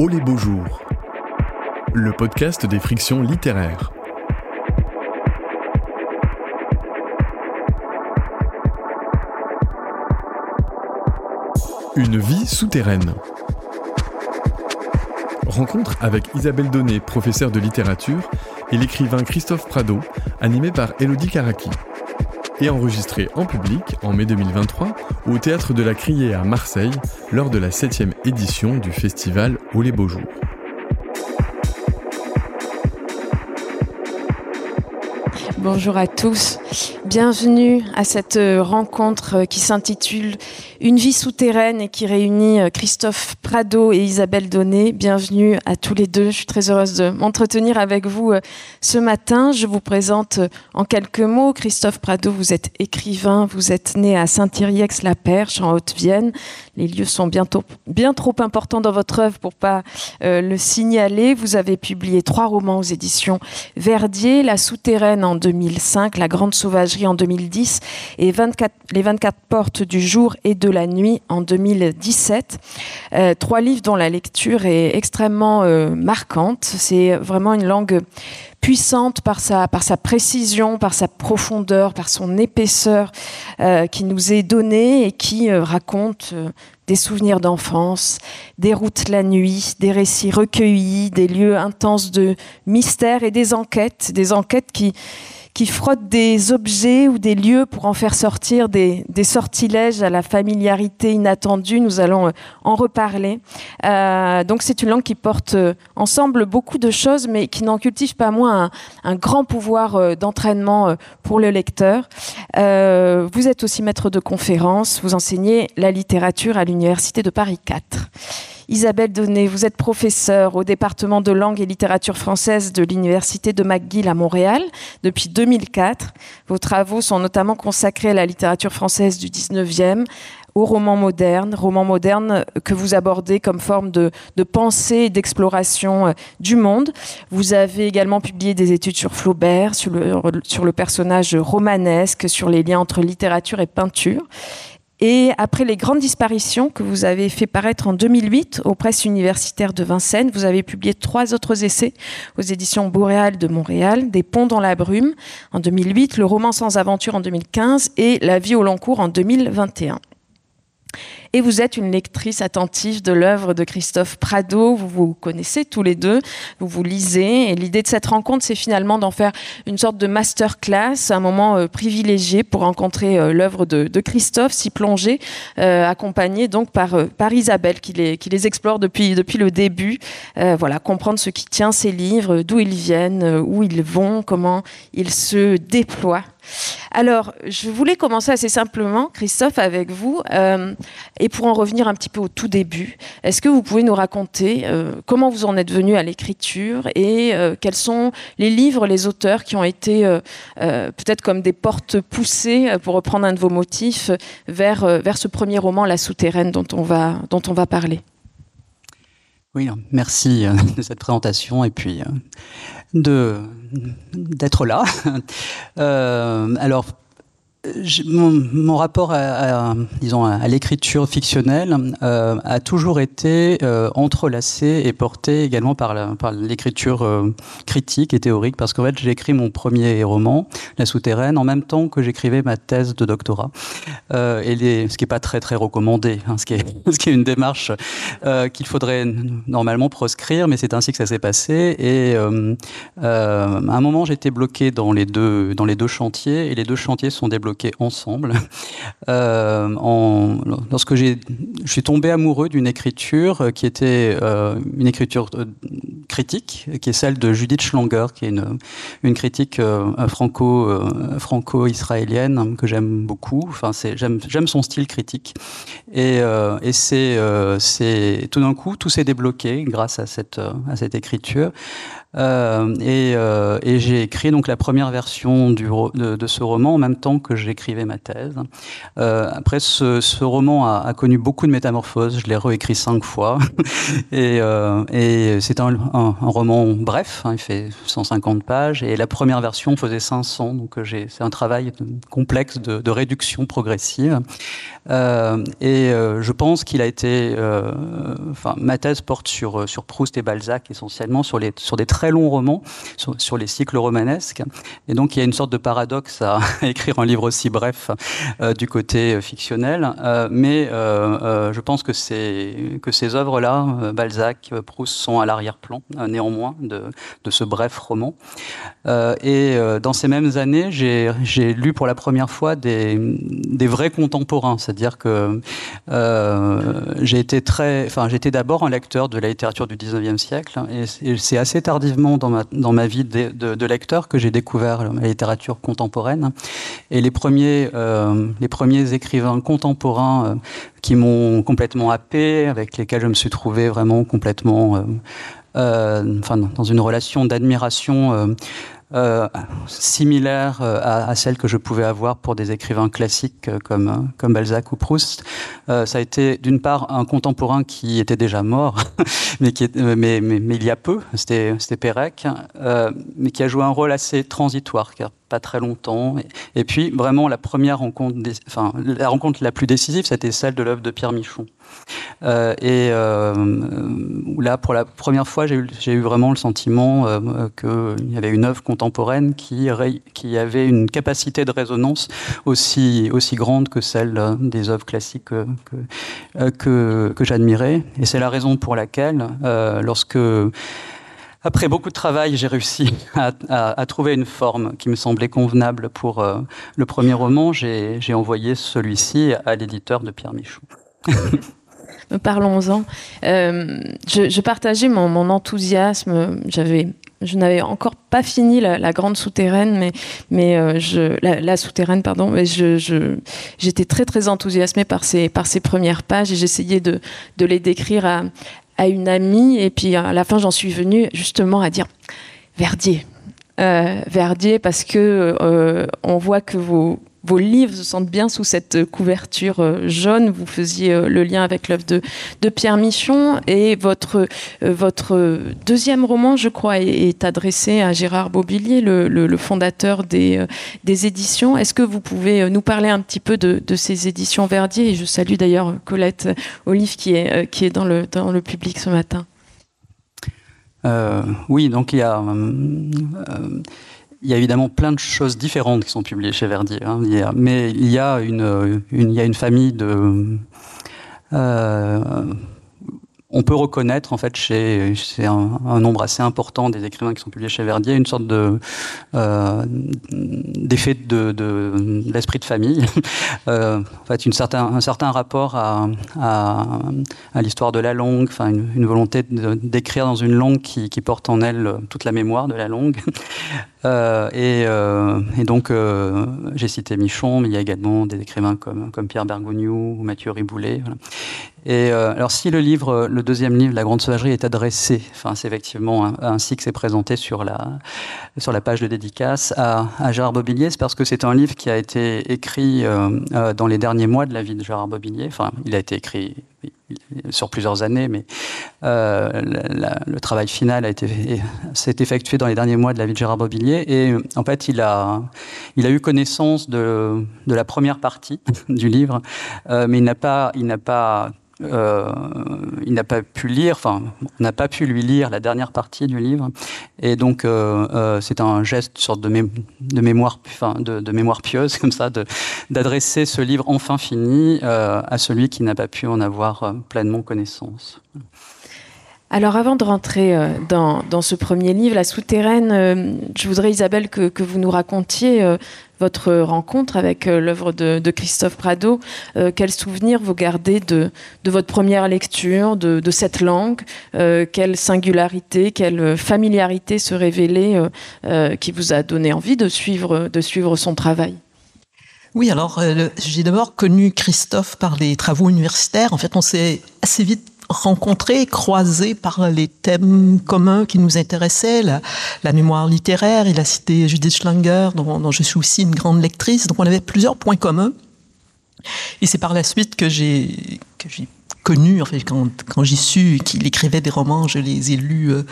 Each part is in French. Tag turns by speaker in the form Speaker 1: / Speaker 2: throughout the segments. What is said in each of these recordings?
Speaker 1: Oh les beaux jours, le podcast des frictions littéraires. Une vie souterraine. Rencontre avec Isabelle Donné, professeure de littérature, et l'écrivain Christophe Prado, animé par Elodie Karaki et enregistré en public en mai 2023 au Théâtre de la Criée à Marseille lors de la 7 édition du festival Au les Beaux Jours.
Speaker 2: Bonjour à tous. Bienvenue à cette rencontre qui s'intitule Une vie souterraine et qui réunit euh, Christophe Prado et Isabelle Donné. Bienvenue à tous les deux. Je suis très heureuse de m'entretenir avec vous ce matin. Je vous présente en quelques mots. Christophe Prado, vous êtes écrivain, vous êtes né à Saint-Yrieix-la-Perche en Haute-Vienne. Les lieux sont bientôt, bien trop importants dans votre œuvre pour pas le signaler. Vous avez publié trois romans aux éditions Verdier, La souterraine en 2005, La grande sauvagerie en 2010 et 24, Les 24 portes du jour et de la nuit en 2017. Euh, trois livres dont la lecture est extrêmement euh, marquante. C'est vraiment une langue puissante par sa, par sa précision, par sa profondeur, par son épaisseur euh, qui nous est donnée et qui raconte des souvenirs d'enfance, des routes la nuit, des récits recueillis, des lieux intenses de mystère et des enquêtes, des enquêtes qui, qui frottent des objets ou des lieux pour en faire sortir des, sortilèges à la familiarité inattendue. Nous allons euh, en reparler. Euh, donc c'est une langue qui porte euh, ensemble beaucoup de choses, mais qui n'en cultive pas moins un, grand pouvoir d'entraînement pour le lecteur. vous êtes aussi maître de conférence, vous enseignez la littérature à l'Université de Paris 4. Isabelle Donné, vous êtes professeure au département de langue et littérature française de l'Université de McGill à Montréal depuis 2004. Vos travaux sont notamment consacrés à la littérature française du 19e, au roman moderne, roman moderne que vous abordez comme forme de, pensée et d'exploration euh, du monde. Vous avez également publié des études sur Flaubert, sur le personnage romanesque, sur les liens entre littérature et peinture. Et après les grandes disparitions que vous avez fait paraître en 2008 aux presses universitaires de Vincennes, vous avez publié trois autres essais aux éditions Boréal de Montréal, Des ponts dans la brume en 2008, Le roman sans aventure en 2015 et La vie au long cours en 2021. Et vous êtes une lectrice attentive de l'œuvre de Christophe Prado. Vous vous connaissez tous les deux, vous vous lisez. Et l'idée de cette rencontre, c'est finalement d'en faire une sorte de masterclass, un moment euh, privilégié pour rencontrer euh, l'œuvre de, Christophe, s'y plonger, euh, accompagné donc par, par Isabelle, qui les, qui les explore depuis, depuis le début. voilà, comprendre ce qui tient ces livres, d'où ils viennent, où ils vont, comment ils se déploient. Alors, je voulais commencer assez simplement, Christophe, avec vous. Et pour en revenir un petit peu au tout début, est-ce que vous pouvez nous raconter euh, comment vous en êtes venu à l'écriture et euh, quels sont les livres, les auteurs qui ont été euh, peut-être comme des portes poussées, pour reprendre un de vos motifs, vers, vers ce premier roman, La souterraine, dont on va, dont on va parler?
Speaker 3: Oui, merci de cette présentation et puis de d'être là. alors, mon, rapport à, disons, à l'écriture fictionnelle euh, a toujours été euh, entrelacé et porté également par l'écriture euh, critique et théorique, parce qu'en fait j'ai écrit mon premier roman, La Souterraine, en même temps que j'écrivais ma thèse de doctorat, et ce qui n'est pas très très recommandé, hein, ce, qui est, ce qui est une démarche qu'il faudrait normalement proscrire, mais c'est ainsi que ça s'est passé. Et à un moment j'étais bloqué dans les deux dans les deux chantiers, et les deux chantiers sont débloqués ensemble. Euh, lorsque je suis tombé amoureux d'une écriture qui était euh, une écriture euh, critique, qui est celle de Judith Schlanger, qui est une, critique franco, franco-israélienne que j'aime beaucoup. Enfin, j'aime, son style critique. Et, c'est, tout d'un coup, tout s'est débloqué grâce à cette écriture. Euh, euh, et, j'ai écrit donc la première version de, ce roman en même temps que j'écrivais ma thèse. Euh, après, ce, roman a, connu beaucoup de métamorphoses. Je l'ai réécrit cinq fois. et, c'est un, roman bref, hein, il fait 150 pages. Et la première version faisait 500. Donc c'est un travail complexe de, de réduction progressive. et je pense qu'il a été. Enfin, ma thèse porte sur, sur Proust et Balzac essentiellement, sur, les, sur des très longs romans sur, les cycles romanesques. Et donc il y a une sorte de paradoxe à écrire un livre aussi bref euh, du côté euh, fictionnel. Euh, mais je pense que, ces œuvres-là, Balzac, Proust, sont à l'arrière-plan néanmoins de, ce bref roman. et dans ces mêmes années, j'ai lu pour la première fois des, vrais contemporains, c'est-à-dire que j'ai été très, enfin j'étais d'abord un lecteur de la littérature du 19e siècle et c'est assez dans ma, vie de, lecteur que j'ai découvert la littérature contemporaine. Et les premiers, euh, écrivains contemporains euh, qui m'ont complètement happé, avec lesquels je me suis trouvé vraiment complètement euh, enfin, dans une relation d'admiration euh, similaire euh, à, celle que je pouvais avoir pour des écrivains classiques euh, comme, comme Balzac ou Proust. ça a été d'une part un contemporain qui était déjà mort, mais, qui mais, il y a peu, c'était Pérec, mais qui a joué un rôle assez transitoire, pas très longtemps. Et, puis vraiment la première rencontre, enfin la rencontre la plus décisive, c'était celle de l'œuvre de Pierre Michon. Euh, et euh, là, pour la première fois, j'ai eu, vraiment le sentiment euh, qu'il y avait une œuvre contemporaine qui, avait une capacité de résonance aussi, grande que celle des œuvres classiques que, que, que j'admirais. Et c'est la raison pour laquelle, lorsque après beaucoup de travail, j'ai réussi à, trouver une forme qui me semblait convenable pour le premier roman. J'ai envoyé celui-ci à l'éditeur de Pierre Michou.
Speaker 2: Parlons-en. Euh, je, partageais mon, enthousiasme. J'avais je n'avais encore pas fini la, grande souterraine, mais, euh, la, souterraine, pardon, mais j'étais très très enthousiasmée par ces, premières pages et j'essayais de les décrire à, à une amie et puis à la fin j'en suis venue justement à dire Verdier, euh, Verdier parce que on voit que vos, vos livres se sentent bien sous cette couverture euh, jaune. Vous faisiez euh, le lien avec l'œuvre de, Pierre Michon et votre, euh, deuxième roman, je crois, est, adressé à Gérard Bobillier, le, fondateur des, éditions. Est-ce que vous pouvez nous parler un petit peu de, ces éditions Verdier? Et je salue d'ailleurs Colette Olive qui est, dans le public ce matin.
Speaker 3: oui, donc il y a il y a évidemment plein de choses différentes qui sont publiées chez Verdier, hein. mais il y a une, famille de euh, on peut reconnaître en fait chez, un, nombre assez important des écrivains qui sont publiés chez Verdier une sorte euh, d'effet de, l'esprit de famille, euh, en fait certain, un certain rapport à, l'histoire de la langue, une, volonté d'écrire dans une langue qui, qui, porte en elle toute la mémoire de la langue. Euh, et, et, donc j'ai cité Michon, mais il y a également des écrivains comme, Pierre Bergogneau ou Mathieu Riboulet. Et euh, alors, si le deuxième livre, La Grande Sauvagerie, est adressé, enfin, c'est effectivement ainsi que c'est présenté sur la, sur la page de dédicace à, à Gérard Bobillier, c'est parce que c'est un livre qui a été écrit euh, euh, dans les derniers mois de la vie de Gérard Bobillier. Enfin, il a été écrit sur plusieurs années, mais le travail final a été s'est effectué dans les derniers mois de la vie de Gérard Bobillier. Et en fait, il a, il a eu connaissance de, de la première partie du livre, mais il n'a pas, il n'a pas euh, il n'a pas pu lire, enfin, on n'a pas pu lui lire la dernière partie du livre, et donc euh, euh, c'est un geste, sorte de, de mémoire, enfin, de, mémoire pieuse comme ça, d'adresser ce livre enfin fini à celui qui n'a pas pu en avoir pleinement connaissance.
Speaker 2: Alors avant de rentrer dans, dans, ce premier livre, La souterraine, je voudrais Isabelle que, vous nous racontiez votre rencontre avec euh, l'œuvre de, Christophe Prado. Euh, quels souvenirs vous gardez de, votre première lecture, de, cette langue? Euh, Quelle singularité, quelle familiarité se révélait qui vous a donné envie de suivre son travail?
Speaker 4: Oui, alors j'ai d'abord connu Christophe par les travaux universitaires. En fait, on s'est assez vite rencontrés, croisés par les thèmes communs qui nous intéressaient, la, mémoire littéraire. Il a cité Judith Schlanger, dont, je suis aussi une grande lectrice. Donc on avait plusieurs points communs. Et c'est par la suite que j'ai connu, en fait, quand, quand j'ai su qu'il écrivait des romans, je les ai lus euh,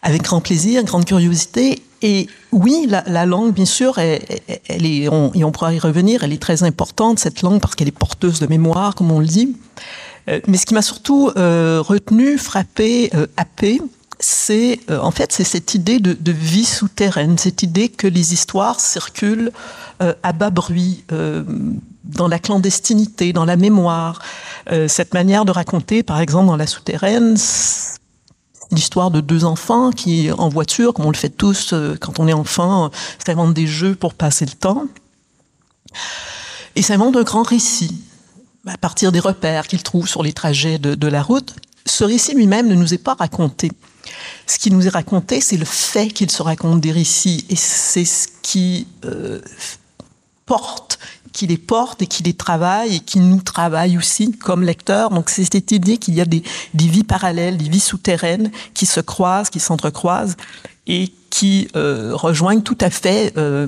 Speaker 4: avec grand plaisir, grande curiosité. Et oui, la, la langue, bien sûr, elle, est, et on pourra y revenir, elle est très importante, cette langue, parce qu'elle est porteuse de mémoire, comme on le dit. Euh, mais ce qui m'a surtout euh, retenu, frappé, euh, happé, c'est euh, en fait c'est cette idée de, de, vie souterraine, cette idée que les histoires circulent euh, à bas bruit, euh, dans la clandestinité, dans la mémoire. Cette manière de raconter, par exemple, dans la souterraine, l'histoire de deux enfants qui, en voiture, comme on le fait tous quand on est enfant, s'inventent des jeux pour passer le temps. Et s'inventent un grand récit à partir des repères qu'ils trouvent sur les trajets de, la route. Ce récit lui-même ne nous est pas raconté. Ce qui nous est raconté, c'est le fait qu'il se raconte des récits, et c'est ce qui euh, porte, qui les porte et qui les travaille et qui nous travaille aussi comme lecteurs. Donc c'est cette idée qu'il y a des, des, vies parallèles, des vies souterraines qui se croisent, qui s'entrecroisent et qui euh, rejoignent tout à fait euh,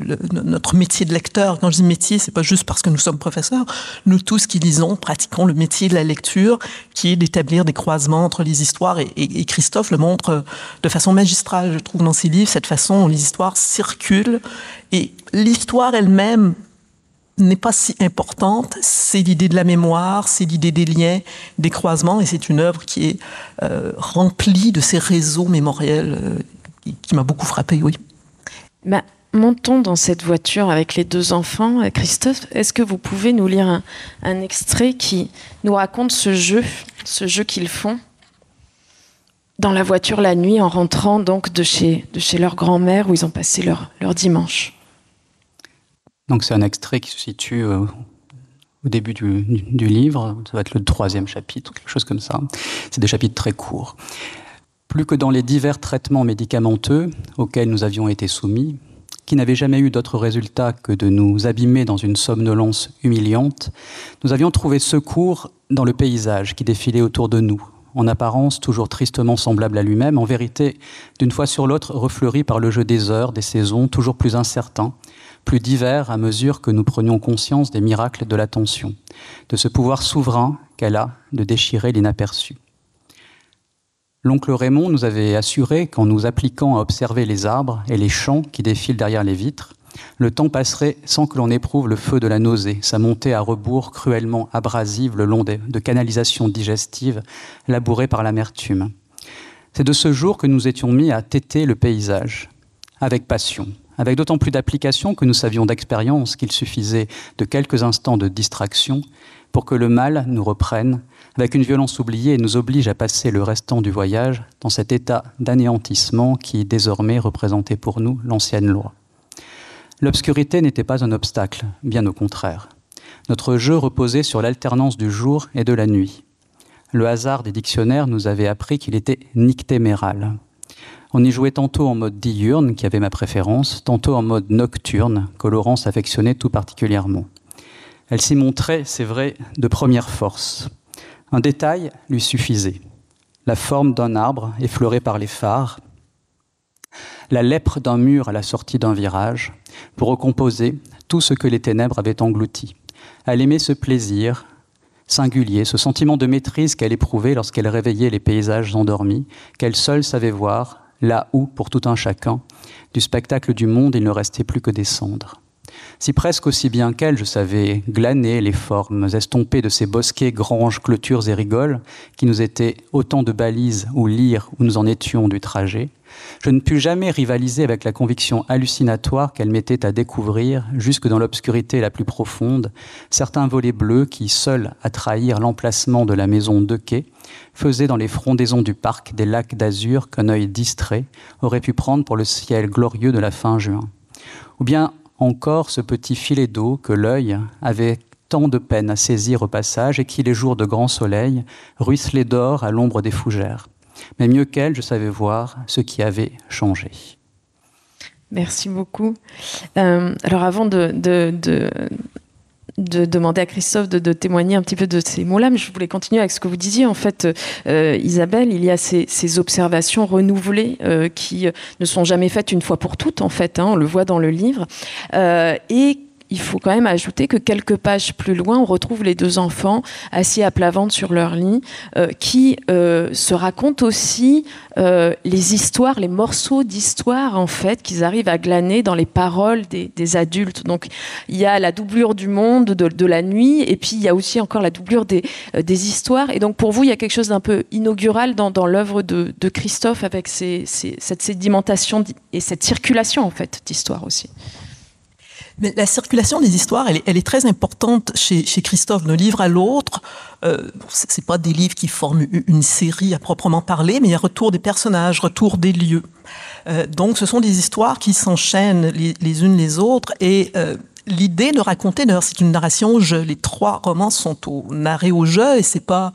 Speaker 4: notre métier de lecteur. Quand je dis métier, c'est pas juste parce que nous sommes professeurs. Nous tous qui lisons, pratiquons le métier de la lecture, qui est d'établir des croisements entre les histoires. Et, Christophe le montre de façon magistrale, je trouve, dans ses livres, cette façon dont les histoires circulent. Et l'histoire elle-même n'est pas si importante, c'est l'idée de la mémoire, c'est l'idée des liens, des croisements, et c'est une œuvre qui est euh, remplie de ces réseaux mémoriels euh, qui, qui m'a beaucoup frappé, oui.
Speaker 2: Ben, montons dans cette voiture avec les deux enfants. Christophe, est-ce que vous pouvez nous lire un, extrait qui nous raconte ce jeu, ce jeu qu'ils font dans la voiture la nuit en rentrant donc de chez, de chez leur grand-mère où ils ont passé leur, leur dimanche?
Speaker 3: Donc c'est un extrait qui se situe euh, au début du livre, ça va être le troisième chapitre, quelque chose comme ça. C'est des chapitres très courts. Plus que dans les divers traitements médicamenteux auxquels nous avions été soumis, qui n'avait jamais eu d'autre résultat que de nous abîmer dans une somnolence humiliante, nous avions trouvé secours dans le paysage qui défilait autour de nous, en apparence toujours tristement semblable à lui-même, en vérité, d'une fois sur l'autre, refleuri par le jeu des heures, des saisons, toujours plus incertains, plus divers à mesure que nous prenions conscience des miracles de l'attention, de ce pouvoir souverain qu'elle a de déchirer l'inaperçu. L'oncle Raymond nous avait assuré qu'en nous appliquant à observer les arbres et les champs qui défilent derrière les vitres, le temps passerait sans que l'on éprouve le feu de la nausée, sa montée à rebours cruellement abrasive le long des, de canalisations digestives labourées par l'amertume. C'est de ce jour que nous étions mis à téter le paysage, avec passion, avec d'autant plus d'application que nous savions d'expérience qu'il suffisait de quelques instants de distraction pour que le mal nous reprenne avec une violence oubliée nous oblige à passer le restant du voyage dans cet état d'anéantissement qui désormais représentait pour nous l'ancienne loi. L'obscurité n'était pas un obstacle, bien au contraire. Notre jeu reposait sur l'alternance du jour et de la nuit. Le hasard des dictionnaires nous avait appris qu'il était nictéméral. On y jouait tantôt en mode diurne, qui avait ma préférence, tantôt en mode nocturne, que Laurence affectionnait tout particulièrement. Elle s'y montrait, c'est vrai, de première force. Un détail lui suffisait. La forme d'un arbre effleuré par les phares, la lèpre d'un mur à la sortie d'un virage, pour recomposer tout ce que les ténèbres avaient englouti. Elle aimait ce plaisir singulier, ce sentiment de maîtrise qu'elle éprouvait lorsqu'elle réveillait les paysages endormis, qu'elle seule savait voir, là où, pour tout un chacun, du spectacle du monde, il ne restait plus que des cendres si presque aussi bien qu'elle je savais glaner les formes estompées de ces bosquets granges clôtures et rigoles qui nous étaient autant de balises ou lire où nous en étions du trajet. Je ne pus jamais rivaliser avec la conviction hallucinatoire qu'elle mettait à découvrir jusque dans l'obscurité la plus profonde certains volets bleus qui seuls à trahir l'emplacement de la maison de quai faisaient dans les frondaisons du parc des lacs d'azur qu'un œil distrait aurait pu prendre pour le ciel glorieux de la fin juin. Ou bien encore ce petit filet d'eau que l'œil avait tant de peine à saisir au passage et qui, les jours de grand soleil, ruisselait d'or à l'ombre des fougères. Mais mieux qu'elle, je savais voir ce qui avait changé.
Speaker 2: Merci beaucoup. Euh, alors avant de, de demander à Christophe de, témoigner un petit peu de ces mots-là, mais je voulais continuer avec ce que vous disiez. En fait, euh, Isabelle, il y a ces, observations renouvelées euh, qui ne sont jamais faites une fois pour toutes, en fait. Hein, on le voit dans le livre. Euh, et il faut quand même ajouter que quelques pages plus loin, on retrouve les deux enfants assis à plat ventre sur leur lit, euh, qui euh, se racontent aussi euh, les histoires, les morceaux d'histoire en fait qu'ils arrivent à glaner dans les paroles des, adultes. Donc il y a la doublure du monde, de, la nuit, et puis il y a aussi encore la doublure des, histoires. Et donc pour vous, il y a quelque chose d'un peu inaugural dans, dans l'œuvre de, Christophe avec cette sédimentation et cette circulation en fait d'histoire aussi.
Speaker 4: Mais la circulation des histoires, elle est, très importante chez, chez, Christophe, d'un livre à l'autre. Euh, c'est pas des livres qui forment une série à proprement parler, mais il y a retour des personnages, retour des lieux. Euh, donc, ce sont des histoires qui s'enchaînent les, les, unes les autres. Et euh, l'idée de raconter, d'ailleurs, c'est une narration au jeu. Les trois romans sont au, narrés au jeu, et c'est pas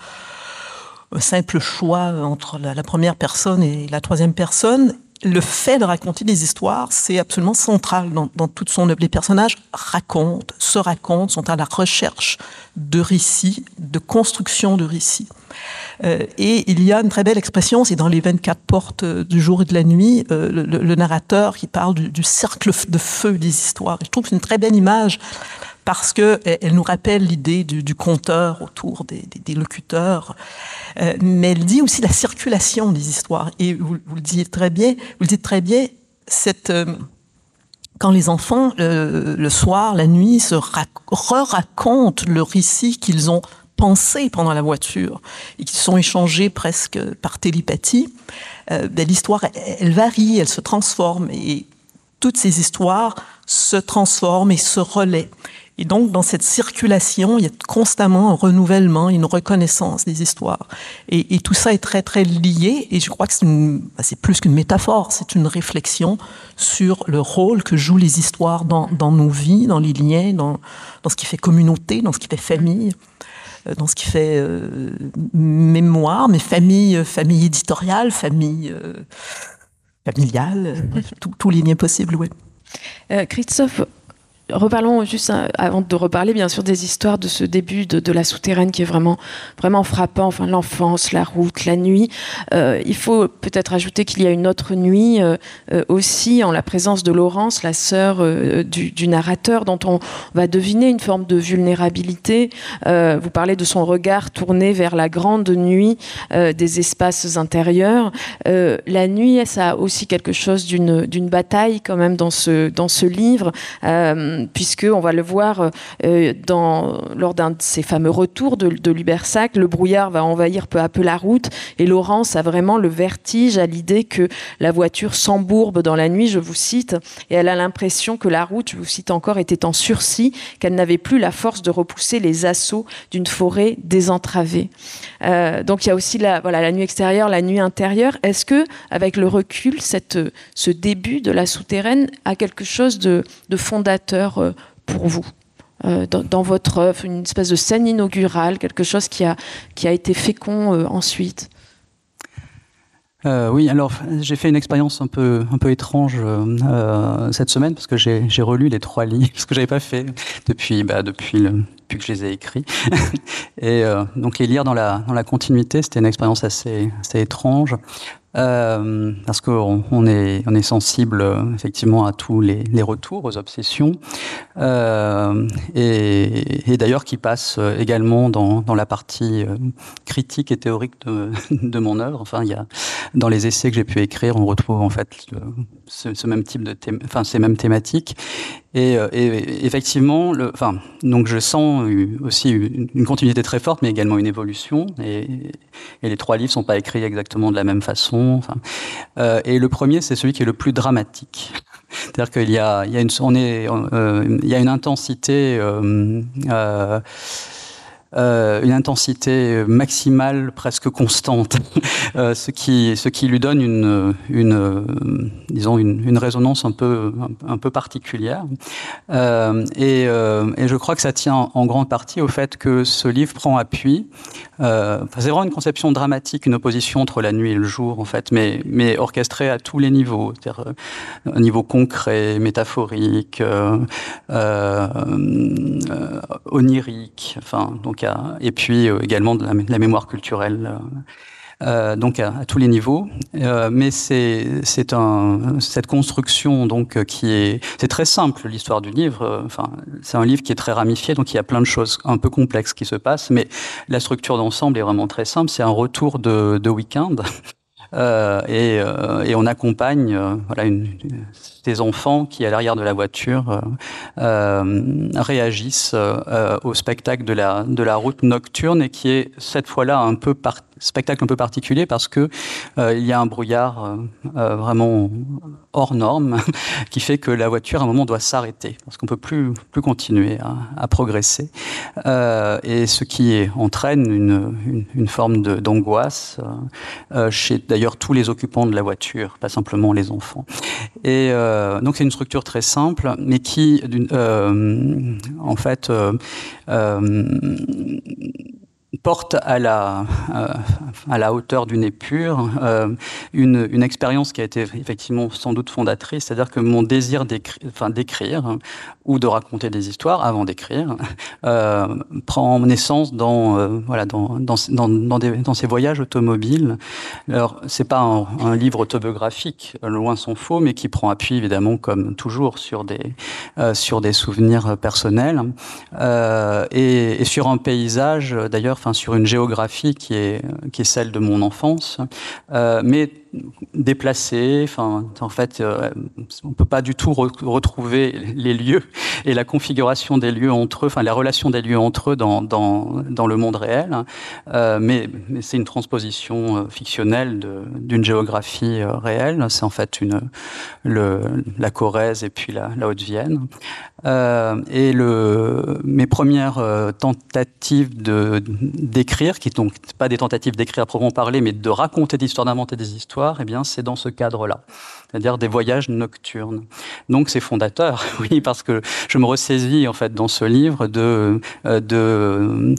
Speaker 4: un simple choix entre la première personne et la troisième personne le fait de raconter des histoires, c'est absolument central dans, toute son œuvre. Les personnages racontent, se racontent, sont à la recherche de récits, de construction de récits. Euh, et il y a une très belle expression, c'est dans les 24 portes du jour et de la nuit, euh, le, narrateur qui parle du, cercle de feu des histoires. je trouve que c'est une très belle image parce que elle nous rappelle l'idée du, du, conteur autour des, des, locuteurs, euh, mais elle dit aussi la circulation des histoires. Et vous, vous le dites très bien, vous le dites très bien, cette euh, quand les enfants euh, le soir, la nuit, se re-racontent le récit qu'ils ont pensé pendant la voiture et qui sont échangés presque par télépathie, euh, ben, l'histoire elle varie, elle se transforme et toutes ces histoires se transforment et se relaient. Et donc, dans cette circulation, il y a constamment un renouvellement, une reconnaissance des histoires. Et, et tout ça est très, très lié. Et je crois que c'est bah, plus qu'une métaphore, c'est une réflexion sur le rôle que jouent les histoires dans, dans nos vies, dans les liens, dans, dans, ce qui fait communauté, dans ce qui fait famille, euh, dans ce qui fait euh, mémoire, mais famille, famille éditoriale, famille euh, familiale, tous les liens possibles, oui.
Speaker 2: Euh, Christophe, reparlons juste hein, avant de reparler bien sûr des histoires de ce début de, la souterraine qui est vraiment vraiment frappant. Enfin l'enfance la route la nuit. Euh, il faut peut-être ajouter qu'il y a une autre nuit euh, euh, aussi en la présence de Laurence la sœur du, narrateur dont on va deviner une forme de vulnérabilité. Vous parlez de son regard tourné vers la grande nuit des espaces intérieurs. La nuit ça a aussi quelque chose d'une d'une bataille quand même dans ce dans ce livre puisque on va le voir euh, dans, lors d'un de ces fameux retours de, Lubersac, le brouillard va envahir peu à peu la route et Laurence a vraiment le vertige à l'idée que la voiture s'embourbe dans la nuit, je vous cite, et elle a l'impression que la route, je vous cite encore, était en sursis, qu'elle n'avait plus la force de repousser les assauts d'une forêt désentravée. Euh, donc il y a aussi la, nuit extérieure, la nuit intérieure. Est-ce que, avec le recul, ce début de la souterraine a quelque chose de fondateur? Euh, pour vous euh, dans, votre œuvre, une espèce de scène inaugurale, quelque chose qui a, qui a été fécond euh, ensuite
Speaker 3: oui, alors j'ai fait une expérience un peu un peu étrange cette semaine parce que j'ai relu les trois livres, ce que j'avais pas fait depuis bah, depuis le, depuis que je les ai écrits. Et donc les lire dans la dans la continuité, c'était une expérience assez assez étrange. Euh, parce qu'on on est, on est sensible euh, effectivement à tous les, les retours, aux obsessions, euh, et, et d'ailleurs qui passe euh, également dans, dans la partie euh, critique et théorique de, de mon œuvre. Enfin, il y a dans les essais que j'ai pu écrire, on retrouve en fait ce, ce même type de, thème, enfin ces mêmes thématiques, et, et, effectivement, le, enfin, donc je sens aussi une, continuité très forte, mais également une évolution, et, et les trois livres sont pas écrits exactement de la même façon Enfin, euh, et le premier, c'est celui qui est le plus dramatique. C'est-à-dire qu'il y a, il y a une, on est, euh, il y a une intensité. Euh, euh, une intensité maximale, presque constante, euh, ce qui ce qui lui donne une une disons une, une résonance un peu un, peu particulière. Euh, et, et, je crois que ça tient en grande partie au fait que ce livre prend appui. c'est vraiment une conception dramatique, une opposition entre la nuit et le jour en fait, mais mais orchestrée à tous les niveaux, c'est-à-dire un niveau concret, métaphorique, onirique, enfin donc et puis euh, également de la, mémoire culturelle. Euh, euh, donc à, tous les niveaux. mais c'est cette construction donc qui est c'est très simple l'histoire du livre. enfin c'est un livre qui est très ramifié donc il y a plein de choses un peu complexes qui se passent. Mais la structure d'ensemble est vraiment très simple. C'est un retour de, week-end. et, et, on accompagne voilà une, des enfants qui, à l'arrière de la voiture, euh, euh réagissent euh, au spectacle de la, de la route nocturne et qui est cette fois-là un peu spectacle un peu particulier parce que il y a un brouillard vraiment hors norme qui fait que la voiture à un moment doit s'arrêter parce qu'on peut plus plus continuer à, à progresser et ce qui entraîne une, une, une forme d'angoisse chez d'ailleurs tous les occupants de la voiture, pas simplement les enfants. Et euh, donc c'est une structure très simple, mais qui, euh, en fait, euh, porte à la, à la hauteur d'une épure une, une expérience qui a été effectivement sans doute fondatrice, c'est-à-dire que mon désir d'écrire, enfin, d'écrire ou de raconter des histoires avant d'écrire euh, prend naissance dans euh, voilà dans dans dans, dans, des, dans, ces voyages automobiles. Alors c'est pas un, un, livre autobiographique, loin s'en faut, mais qui prend appui évidemment comme toujours sur des euh, sur des souvenirs personnels euh, et, et, sur un paysage d'ailleurs, enfin sur une géographie qui est qui est celle de mon enfance, euh, mais déplacé. En fait, euh, on peut pas du tout retrouver les lieux et la configuration des lieux entre eux, enfin la relation des lieux entre eux dans le monde réel. Euh, mais, c'est une transposition euh, fictionnelle d'une géographie réelle. C'est en fait une la Corrèze et puis la, Haute-Vienne. Et mes premières tentatives de d'écrire, qui donc pas des tentatives d'écrire à proprement parler, mais de raconter des histoires, d'inventer des histoires, eh bien c'est dans ce cadre-là, c'est-à-dire des voyages nocturnes. Donc c'est fondateur, oui, parce que je me ressaisis en fait dans ce livre de euh,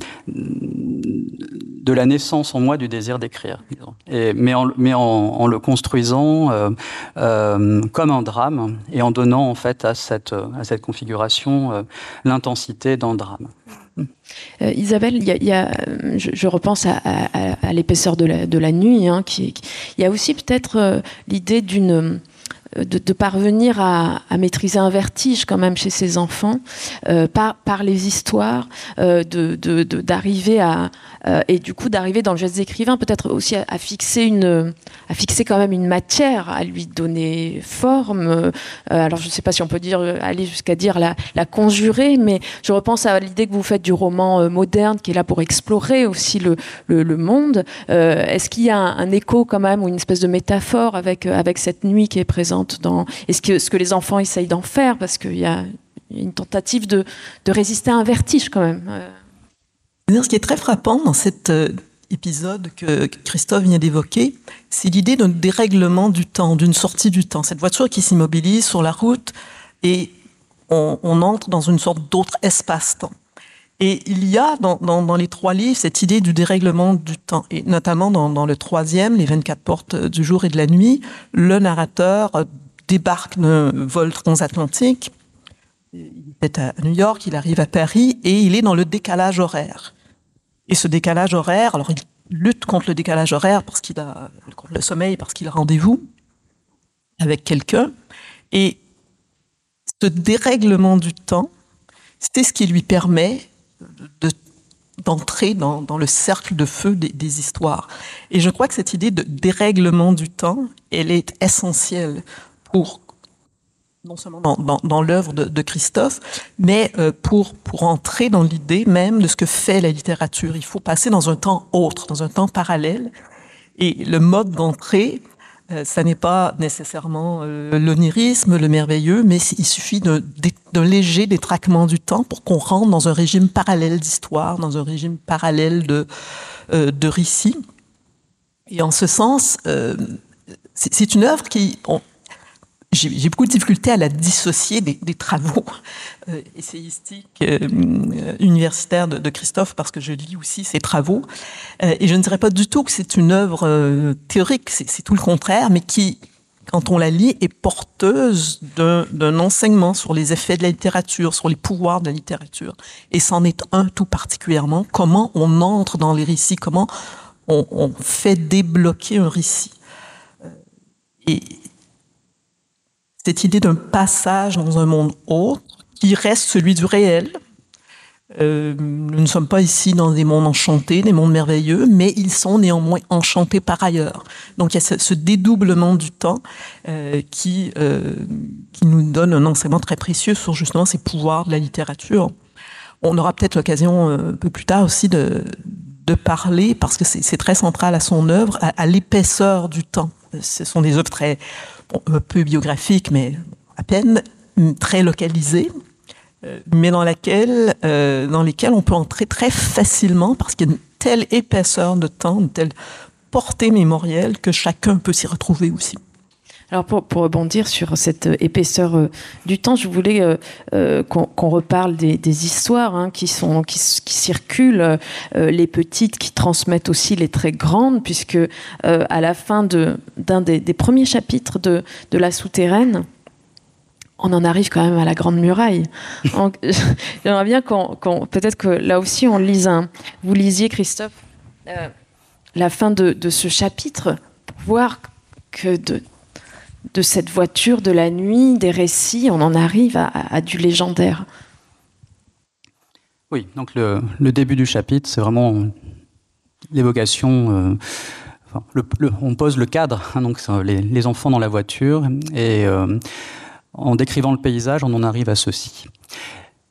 Speaker 3: de la naissance en moi du désir d'écrire, mais en, mais en, le construisant euh, euh, comme un drame et en donnant en fait à cette à cette configuration l'intensité d'un drame.
Speaker 2: Euh, Isabelle, a, je, repense à, l'épaisseur de la, nuit. Hein, il y a aussi peut-être euh, l'idée d'une de, parvenir à, maîtriser un vertige quand même chez ces enfants euh, par, les histoires, euh, d'arriver à, euh, et du coup d'arriver dans le geste d'écrivain peut-être aussi à, fixer une à fixer quand même une matière à lui donner forme. Euh, alors je ne sais pas si on peut dire aller jusqu'à dire la, conjurer mais je repense à l'idée que vous faites du roman moderne qui est là pour explorer aussi le, le, monde. Est-ce qu'il y a un, un, écho quand même ou une espèce de métaphore avec avec cette nuit qui est présente que ce que les enfants essayent d'en faire? Parce qu'il y a une tentative de, résister à un vertige quand même euh.
Speaker 4: Ce qui est très frappant dans cet euh, épisode que Christophe vient d'évoquer, c'est l'idée d'un dérèglement du temps, d'une sortie du temps. Cette voiture qui s'immobilise sur la route et on, entre dans une sorte d'autre espace-temps. Et il y a dans, les trois livres cette idée du dérèglement du temps, et notamment dans, dans le troisième, Les 24 portes du jour et de la nuit, le narrateur débarque d'un vol transatlantique il est à New York, il arrive à Paris et il est dans le décalage horaire. Et ce décalage horaire, alors il lutte contre le décalage horaire parce qu'il a contre le sommeil parce qu'il a rendez-vous avec quelqu'un et ce dérèglement du temps, c'est ce qui lui permet de d'entrer dans, le cercle de feu des, histoires. Et je crois que cette idée de dérèglement du temps, elle est essentielle pour non seulement dans, l'œuvre de, de, Christophe, mais euh, pour, pour entrer dans l'idée même de ce que fait la littérature. Il faut passer dans un temps autre, dans un temps parallèle. Et le mode d'entrée Euh, ça n'est pas nécessairement euh, l'onirisme, le merveilleux, mais il suffit d'un léger détraquement du temps pour qu'on rentre dans un régime parallèle d'histoire, dans un régime parallèle de, euh, de récit. Et en ce sens, c'est une œuvre qui, j'ai beaucoup de difficultés à la dissocier des, travaux euh, essayistiques euh, universitaires de, Christophe parce que je lis aussi ses travaux. Euh, et je ne dirais pas du tout que c'est une œuvre théorique, c'est tout le contraire, mais qui, quand on la lit, est porteuse d'un enseignement sur les effets de la littérature, sur les pouvoirs de la littérature. Et c'en est un tout particulièrement, comment on entre dans les récits, comment on, fait débloquer un récit? Et, cette idée d'un passage dans un monde autre qui reste celui du réel. Euh, nous ne sommes pas ici dans des mondes enchantés, des mondes merveilleux, mais ils sont néanmoins enchantés par ailleurs. Donc il y a ce, dédoublement du temps euh, qui, euh, qui nous donne un enseignement très précieux sur justement ces pouvoirs de la littérature. On aura peut-être l'occasion un peu plus tard aussi de, de parler, parce que c'est très central à son œuvre, à, l'épaisseur du temps. Ce sont des œuvres très peu biographique, mais à peine, très localisée, euh, mais dans, laquelle, euh, dans lesquelles on peut entrer très facilement parce qu'il y a une telle épaisseur de temps, une telle portée mémorielle que chacun peut s'y retrouver aussi.
Speaker 2: Alors pour, rebondir sur cette épaisseur euh, du temps, je voulais qu'on reparle des, histoires hein, qui, sont, qui, circulent, les petites qui transmettent aussi les très grandes, puisque à la fin d'un des, premiers chapitres de La Souterraine, on en arrive quand même à la Grande Muraille. J'aimerais bien qu'on, peut-être que là aussi on lise un. Vous lisiez, Christophe, la fin de, ce chapitre pour voir que de, de cette voiture de la nuit, des récits, on en arrive à, du légendaire.
Speaker 3: Oui, donc le, début du chapitre, c'est vraiment l'évocation. Euh, on pose le cadre, hein, donc les, enfants dans la voiture, et euh, en décrivant le paysage, on en arrive à ceci.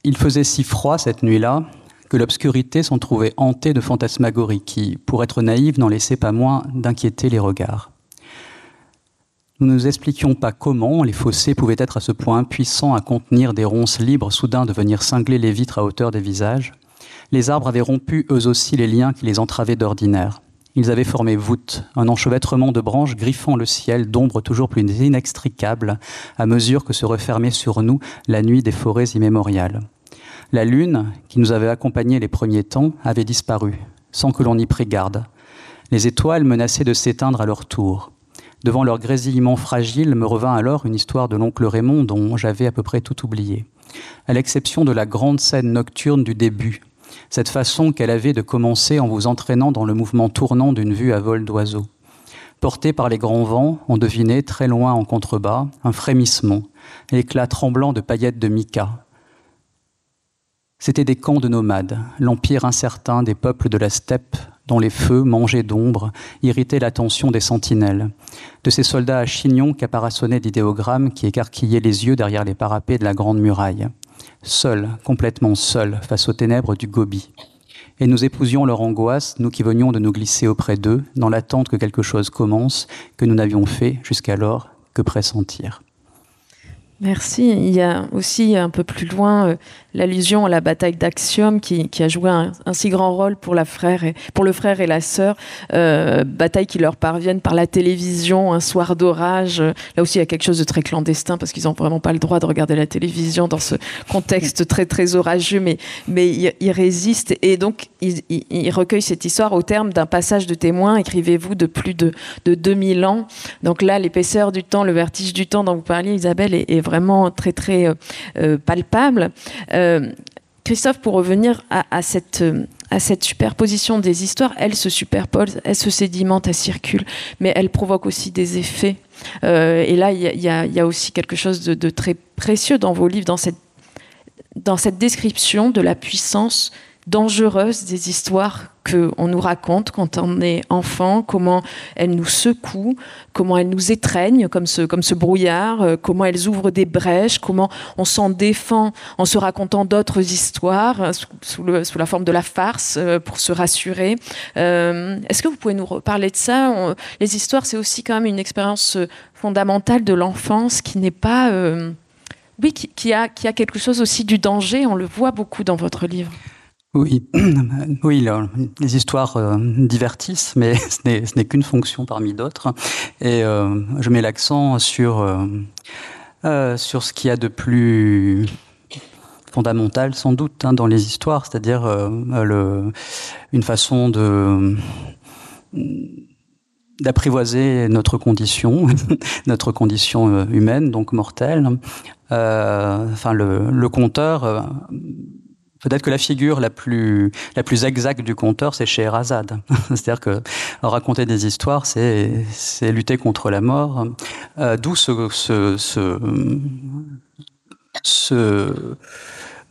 Speaker 3: Il faisait si froid cette nuit-là que l'obscurité s'en trouvait hantée de fantasmagories qui, pour être naïve, n'en laissaient pas moins d'inquiéter les regards. Nous ne nous expliquions pas comment les fossés pouvaient être à ce point impuissants à contenir des ronces libres soudain de venir cingler les vitres à hauteur des visages. Les arbres avaient rompu eux aussi les liens qui les entravaient d'ordinaire. Ils avaient formé voûte, un enchevêtrement de branches griffant le ciel d'ombres toujours plus inextricables à mesure que se refermait sur nous la nuit des forêts immémoriales. La lune, qui nous avait accompagnés les premiers temps, avait disparu, sans que l'on y prit garde. Les étoiles menaçaient de s'éteindre à leur tour. Devant leur grésillement fragile me revint alors une histoire de l'oncle Raymond dont j'avais à peu près tout oublié. À l'exception de la grande scène nocturne du début, cette façon qu'elle avait de commencer en vous entraînant dans le mouvement tournant d'une vue à vol d'oiseau. Porté par les grands vents, on devinait, très loin en contrebas, un frémissement, l'éclat tremblant de paillettes de mica. C'étaient des camps de nomades, l'empire incertain des peuples de la steppe, dont les feux, mangés d'ombre, irritaient l'attention des sentinelles, de ces soldats à chignons caparaçonnés d'idéogrammes qui écarquillaient les yeux derrière les parapets de la grande muraille seuls, complètement seuls, face aux ténèbres du Gobi. Et nous épousions leur angoisse, nous qui venions de nous glisser auprès d'eux, dans l'attente que quelque chose commence, que nous n'avions fait jusqu'alors que pressentir.
Speaker 2: Merci. Il y a aussi un peu plus loin euh, l'allusion à la bataille d'Axiom qui, a joué un, si grand rôle pour, la frère pour le frère et la sœur. Euh, bataille qui leur parviennent par la télévision un soir d'orage. Là aussi, il y a quelque chose de très clandestin parce qu'ils n'ont vraiment pas le droit de regarder la télévision dans ce contexte très très orageux, mais, mais ils, résistent. Et donc, ils, recueillent cette histoire au terme d'un passage de témoins, écrivez-vous, de plus de, de 2000 ans. Donc là, l'épaisseur du temps, le vertige du temps dont vous parliez, Isabelle, est, vraiment très très euh, euh, palpable. Euh, Christophe, pour revenir à, cette, à cette superposition des histoires, elle se superpose, elle se sédimente, elle circule, mais elle provoque aussi des effets. Et là, il y, a aussi quelque chose de, très précieux dans vos livres, dans cette, dans cette description de la puissance dangereuses des histoires qu'on nous raconte quand on est enfant, comment elles nous secouent, comment elles nous étreignent comme ce, comme ce brouillard, euh, comment elles ouvrent des brèches, comment on s'en défend en se racontant d'autres histoires euh, sous, la forme de la farce euh, pour se rassurer. Est-ce que vous pouvez nous reparler de ça? Les histoires, c'est aussi quand même une expérience fondamentale de l'enfance qui n'est pas... oui, qui, a, qui a quelque chose aussi du danger, on le voit beaucoup dans votre livre.
Speaker 3: Oui, oui, les histoires euh, divertissent, mais ce n'est qu'une fonction parmi d'autres. Et euh, je mets l'accent sur euh, sur ce qu'il y a de plus fondamental, sans doute, hein, dans les histoires, c'est-à-dire une façon de d'apprivoiser notre condition, notre condition humaine, donc mortelle. enfin, le, le conteur Peut-être que la figure la plus, la plus exacte du conteur, c'est Scheherazade. C'est-à-dire que raconter des histoires, c'est, c'est lutter contre la mort. Euh, d'où ce, ce, ce, ce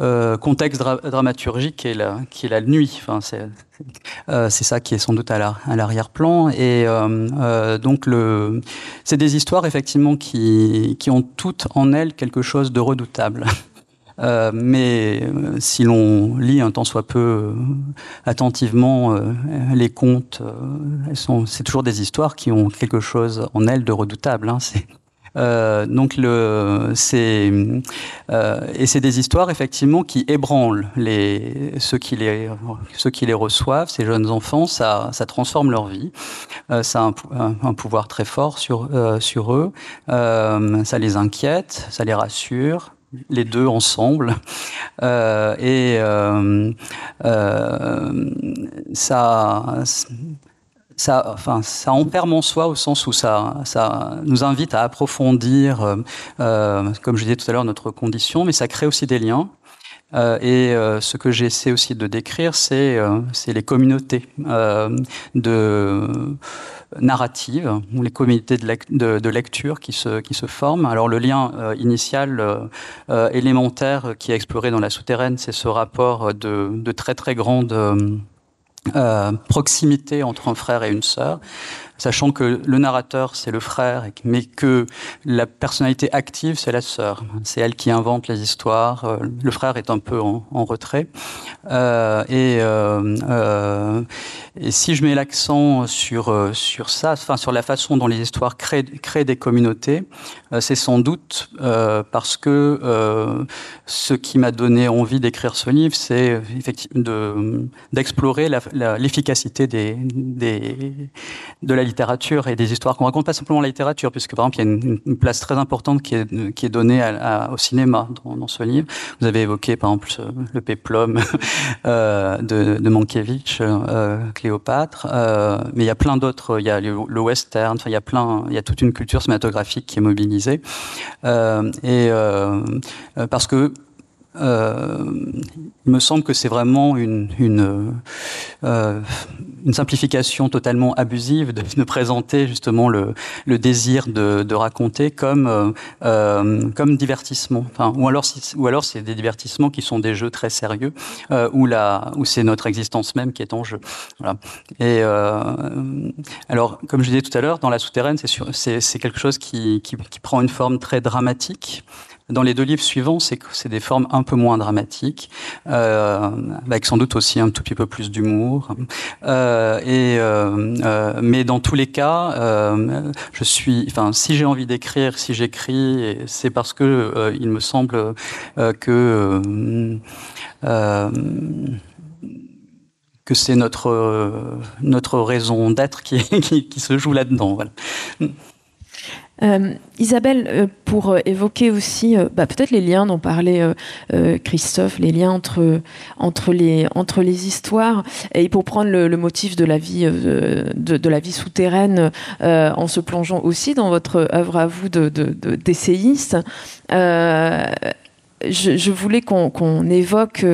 Speaker 3: euh, contexte dramaturgique qui est la, qui est la nuit. Enfin, c'est, euh, c'est ça qui est sans doute à, l'arrière-plan. Et donc, le, c'est des histoires effectivement qui, qui ont toutes en elles quelque chose de redoutable. Euh, mais euh, si l'on lit un tant soit peu euh, attentivement les contes, c'est toujours des histoires qui ont quelque chose en elles de redoutable. Hein, donc le, et c'est des histoires effectivement qui ébranlent les ceux qui les ceux qui les reçoivent, ces jeunes enfants, ça, ça transforme leur vie, ça a un, pouvoir très fort sur sur eux, ça les inquiète, ça les rassure, les deux ensemble. Euh, et euh, euh, ça, ça, enfin, ça enferme en soi au sens où ça, ça nous invite à approfondir, comme je disais tout à l'heure, notre condition, mais ça crée aussi des liens. Et ce que j'essaie aussi de décrire, c'est les communautés de narrative, ou les communautés de, lecture qui se, forment. Alors le lien euh, initial euh, euh, élémentaire qui est exploré dans la souterraine, c'est ce rapport de, très très grande proximité entre un frère et une sœur sachant que le narrateur, c'est le frère, mais que la personnalité active, c'est la sœur. C'est elle qui invente les histoires. Euh, le frère est un peu en, retrait. Euh, et, euh, et, si je mets l'accent sur, sur ça, enfin sur la façon dont les histoires créent, créent des communautés, c'est sans doute parce que ce qui m'a donné envie d'écrire ce livre, c'est effectivement d'explorer l'efficacité de la littérature et des histoires qu'on raconte, pas simplement la littérature, puisque par exemple, il y a une, place très importante qui est, qui est donnée au cinéma dans, ce livre. Vous avez évoqué par exemple le péplum euh, de, de Mankiewicz, euh, Cléopâtre, euh, mais il y a plein d'autres, il y a le, western, enfin, il y a plein, il y a toute une culture cinématographique qui est mobilisée. et parce que il me semble que c'est vraiment une, une, euh, une, simplification totalement abusive de, de présenter justement le, le désir de, de, raconter comme, euh, euh comme divertissement. Enfin, ou alors, ou alors c'est des divertissements qui sont des jeux très sérieux, euh, où, la, où c'est notre existence même qui est en jeu. Voilà. Et euh, alors, comme je disais tout à l'heure, dans la souterraine, c'est quelque chose qui, qui, qui prend une forme très dramatique. Dans les deux livres suivants, c'est des formes un peu moins dramatiques, euh, avec sans doute aussi un tout petit peu plus d'humour. Euh, euh, mais dans tous les cas, je suis, enfin, si j'ai envie d'écrire, si j'écris, c'est parce que il me semble que que c'est notre notre raison d'être qui, qui, se joue là-dedans.
Speaker 2: Euh, Isabelle, euh, pour euh, évoquer aussi bah, peut-être les liens dont parlait Christophe, les liens entre, entre, les, entre les histoires, et pour prendre le, motif de la vie, de, la vie souterraine en se plongeant aussi dans votre œuvre à vous d'essayiste, de, je, voulais qu'on évoque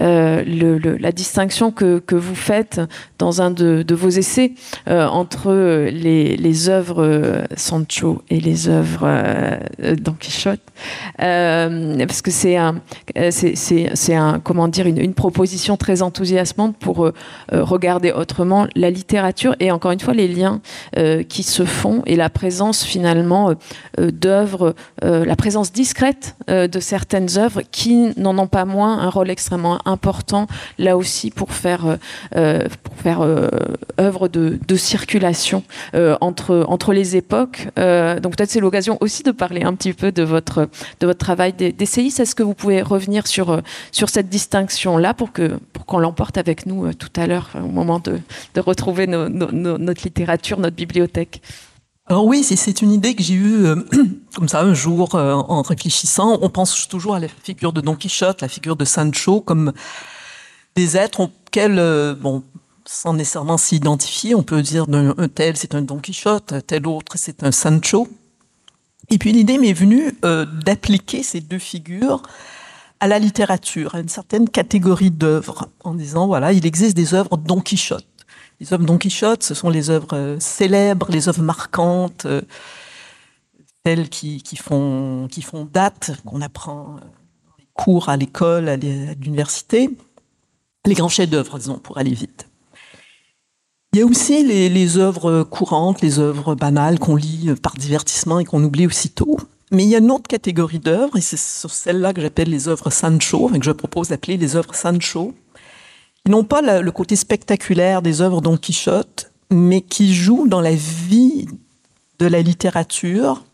Speaker 2: euh, la distinction que, vous faites dans un de, vos essais euh, entre les, œuvres Sancho et les œuvres Don Quichotte, parce que c'est une, une, proposition très enthousiasmante pour regarder autrement la littérature et encore une fois les liens qui se font et la présence finalement d'œuvres, la présence discrète de certaines œuvres qui n'en ont pas moins un rôle extrêmement important là aussi pour faire, euh, euh, pour faire euh, œuvre de, de circulation entre, entre les époques. donc peut-être c'est l'occasion aussi de parler un petit peu de votre, de votre travail d'essayiste. Est-ce que vous pouvez revenir sur, sur cette distinction-là pour qu'on pour qu'on l'emporte avec nous tout à l'heure au moment de, de retrouver notre littérature, notre bibliothèque?
Speaker 4: Alors oui, c'est une idée que j'ai eue euh, comme ça un jour euh, en réfléchissant. On pense toujours à la figure de Don Quichotte, la figure de Sancho comme des êtres auxquels, euh, bon, sans nécessairement s'identifier, on peut dire tel c'est un Don Quichotte, tel autre c'est un Sancho. Et puis l'idée m'est venue d'appliquer ces deux figures à la littérature, à une certaine catégorie d'œuvres, en disant voilà, il existe des œuvres Don Quichotte. Les œuvres Don Quichotte, ce sont les œuvres euh, célèbres, les œuvres marquantes, euh, celles qui, font, date, qu'on apprend dans les cours à l'école, à l'université. Les grands chefs-d'œuvre, disons, pour aller vite. Il y a aussi les, œuvres courantes, les œuvres banales qu'on lit euh, par divertissement et qu'on oublie aussitôt. Mais il y a une autre catégorie d'œuvres, et c'est celle-là que j'appelle les œuvres Sancho, et que je propose d'appeler les œuvres Sancho, qui n'ont pas le côté spectaculaire des œuvres Don Quichotte, mais qui jouent dans la vie de la littérature,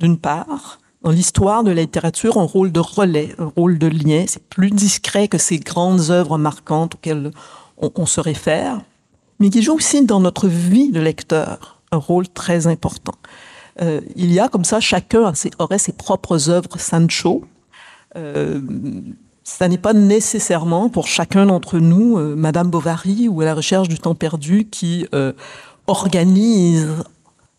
Speaker 4: d'une part, dans l'histoire de la littérature, un rôle de relais, un rôle de lien. C'est plus discret que ces grandes œuvres marquantes auxquelles on, se réfère, mais qui jouent aussi dans notre vie de lecteur un rôle très important. Euh, il y a comme ça, chacun aurait ses propres œuvres Sancho. Euh, ça n'est pas nécessairement pour chacun d'entre nous, euh, Madame Bovary ou à la recherche du temps perdu, qui euh, organise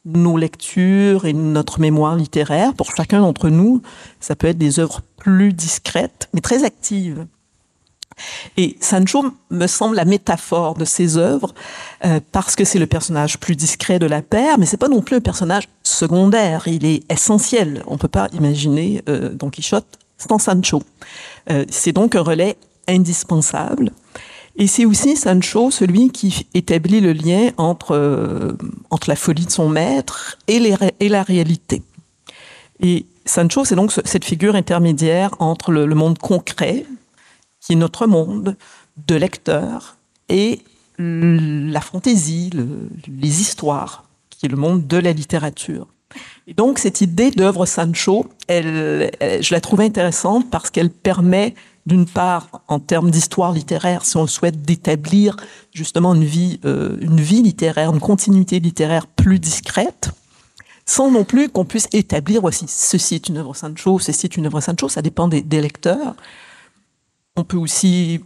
Speaker 4: nos lectures et notre mémoire littéraire. Pour chacun d'entre nous, ça peut être des œuvres plus discrètes, mais très actives. Et Sancho me semble la métaphore de ces œuvres euh, parce que c'est le personnage plus discret de la paire, mais c'est pas non plus un personnage secondaire. Il est essentiel. On peut pas imaginer Don Quichotte sans Sancho. Euh, c'est donc un relais indispensable. Et c'est aussi Sancho, celui qui établit le lien entre, euh, la folie de son maître et la réalité. Et Sancho, c'est donc cette figure intermédiaire entre le, monde concret, qui est notre monde de lecteur, et la fantaisie, les histoires, qui est le monde de la littérature. Et donc, cette idée d'œuvre Sancho, je la trouve intéressante parce qu'elle permet, d'une part, en termes d'histoire littéraire, si on souhaite, d'établir justement une vie, euh, une vie littéraire, une continuité littéraire plus discrète, sans non plus qu'on puisse établir, voici, ceci est une œuvre Sancho, ceci est une œuvre Sancho, ça dépend des, lecteurs. On peut aussi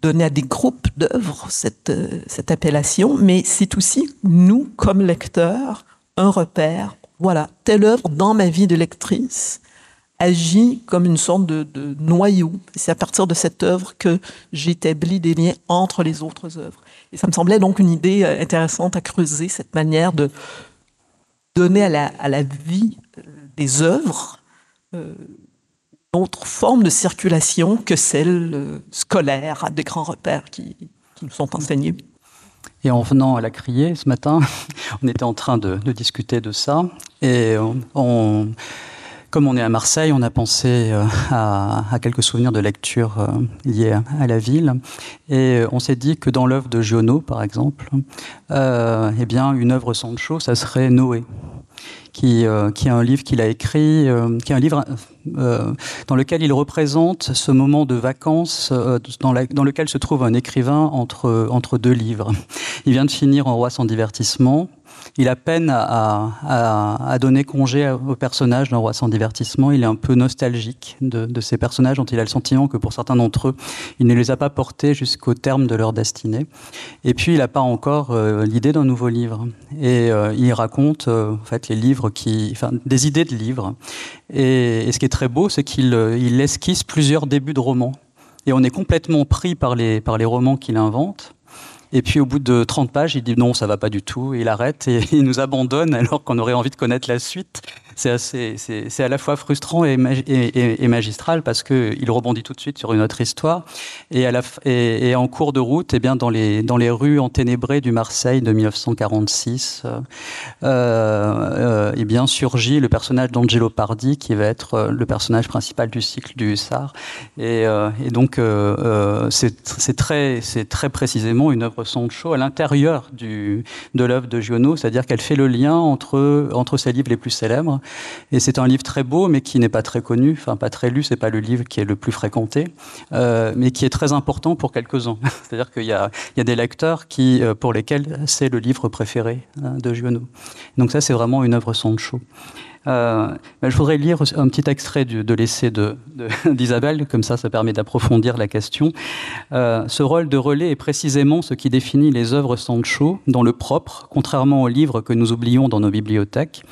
Speaker 4: donner à des groupes d'œuvres cette, euh, cette appellation, mais c'est aussi nous, comme lecteurs, un repère voilà, telle œuvre dans ma vie de lectrice agit comme une sorte de, noyau. C'est à partir de cette œuvre que j'établis des liens entre les autres œuvres. Et ça me semblait donc une idée euh, intéressante à creuser, cette manière de donner à la, vie euh, des œuvres euh, une autre forme de circulation que celle scolaire, des grands repères qui, qui nous sont enseignés.
Speaker 3: Et en venant à la crier ce matin, on était en train de, discuter de ça. Et on, comme on est à Marseille, on a pensé euh, à, quelques souvenirs de lecture euh, liés à la ville. Et on s'est dit que dans l'œuvre de Giono, par exemple, euh, eh bien, une œuvre Sancho, ça serait Noé qui, euh, qui est un livre qu'il a écrit, euh, qui est un livre euh, dans lequel il représente ce moment de vacances dans, la, dans, lequel se trouve un écrivain entre, entre deux livres. Il vient de finir En roi sans divertissement. Il a peine à, donner congé aux personnages d'un roi sans divertissement. Il est un peu nostalgique de, ces personnages dont il a le sentiment que pour certains d'entre eux, il ne les a pas portés jusqu'au terme de leur destinée. Et puis, il n'a pas encore euh, l'idée d'un nouveau livre. Et euh, il raconte euh, en fait les livres qui, enfin, des idées de livres. Et, ce qui est très beau, c'est qu'il il esquisse plusieurs débuts de romans. Et on est complètement pris par les, par les romans qu'il invente. Et puis au bout de 30 pages, il dit non, ça va pas du tout. Il arrête et il nous abandonne alors qu'on aurait envie de connaître la suite c'est à la fois frustrant et, magistral parce que il rebondit tout de suite sur une autre histoire. Et, en cours de route, eh bien dans les dans les rues enténébrées du Marseille de 1946, euh, euh, eh bien surgit le personnage d'Angelo Pardi qui va être euh, le personnage principal du cycle du Hussard. Et, euh, donc c'est très très précisément une œuvre Sancho à l'intérieur de l'œuvre de Giono, c'est-à-dire qu'elle fait le lien entre entre ses livres les plus célèbres et c'est un livre très beau, mais qui n'est pas très connu, enfin pas très lu. C'est pas le livre qui est le plus fréquenté, euh, mais qui est très important pour quelques-uns. C'est-à-dire qu'il y, a, des lecteurs qui, euh, pour lesquels c'est le livre préféré hein, de Giono. Donc ça, c'est vraiment une œuvre Sancho. Euh, je voudrais lire un petit extrait de l'essai d'Isabelle, comme ça, ça permet d'approfondir la question. Euh, ce rôle de relais est précisément ce qui définit les œuvres Sancho, dans le propre, contrairement aux livres que nous oublions dans nos bibliothèques,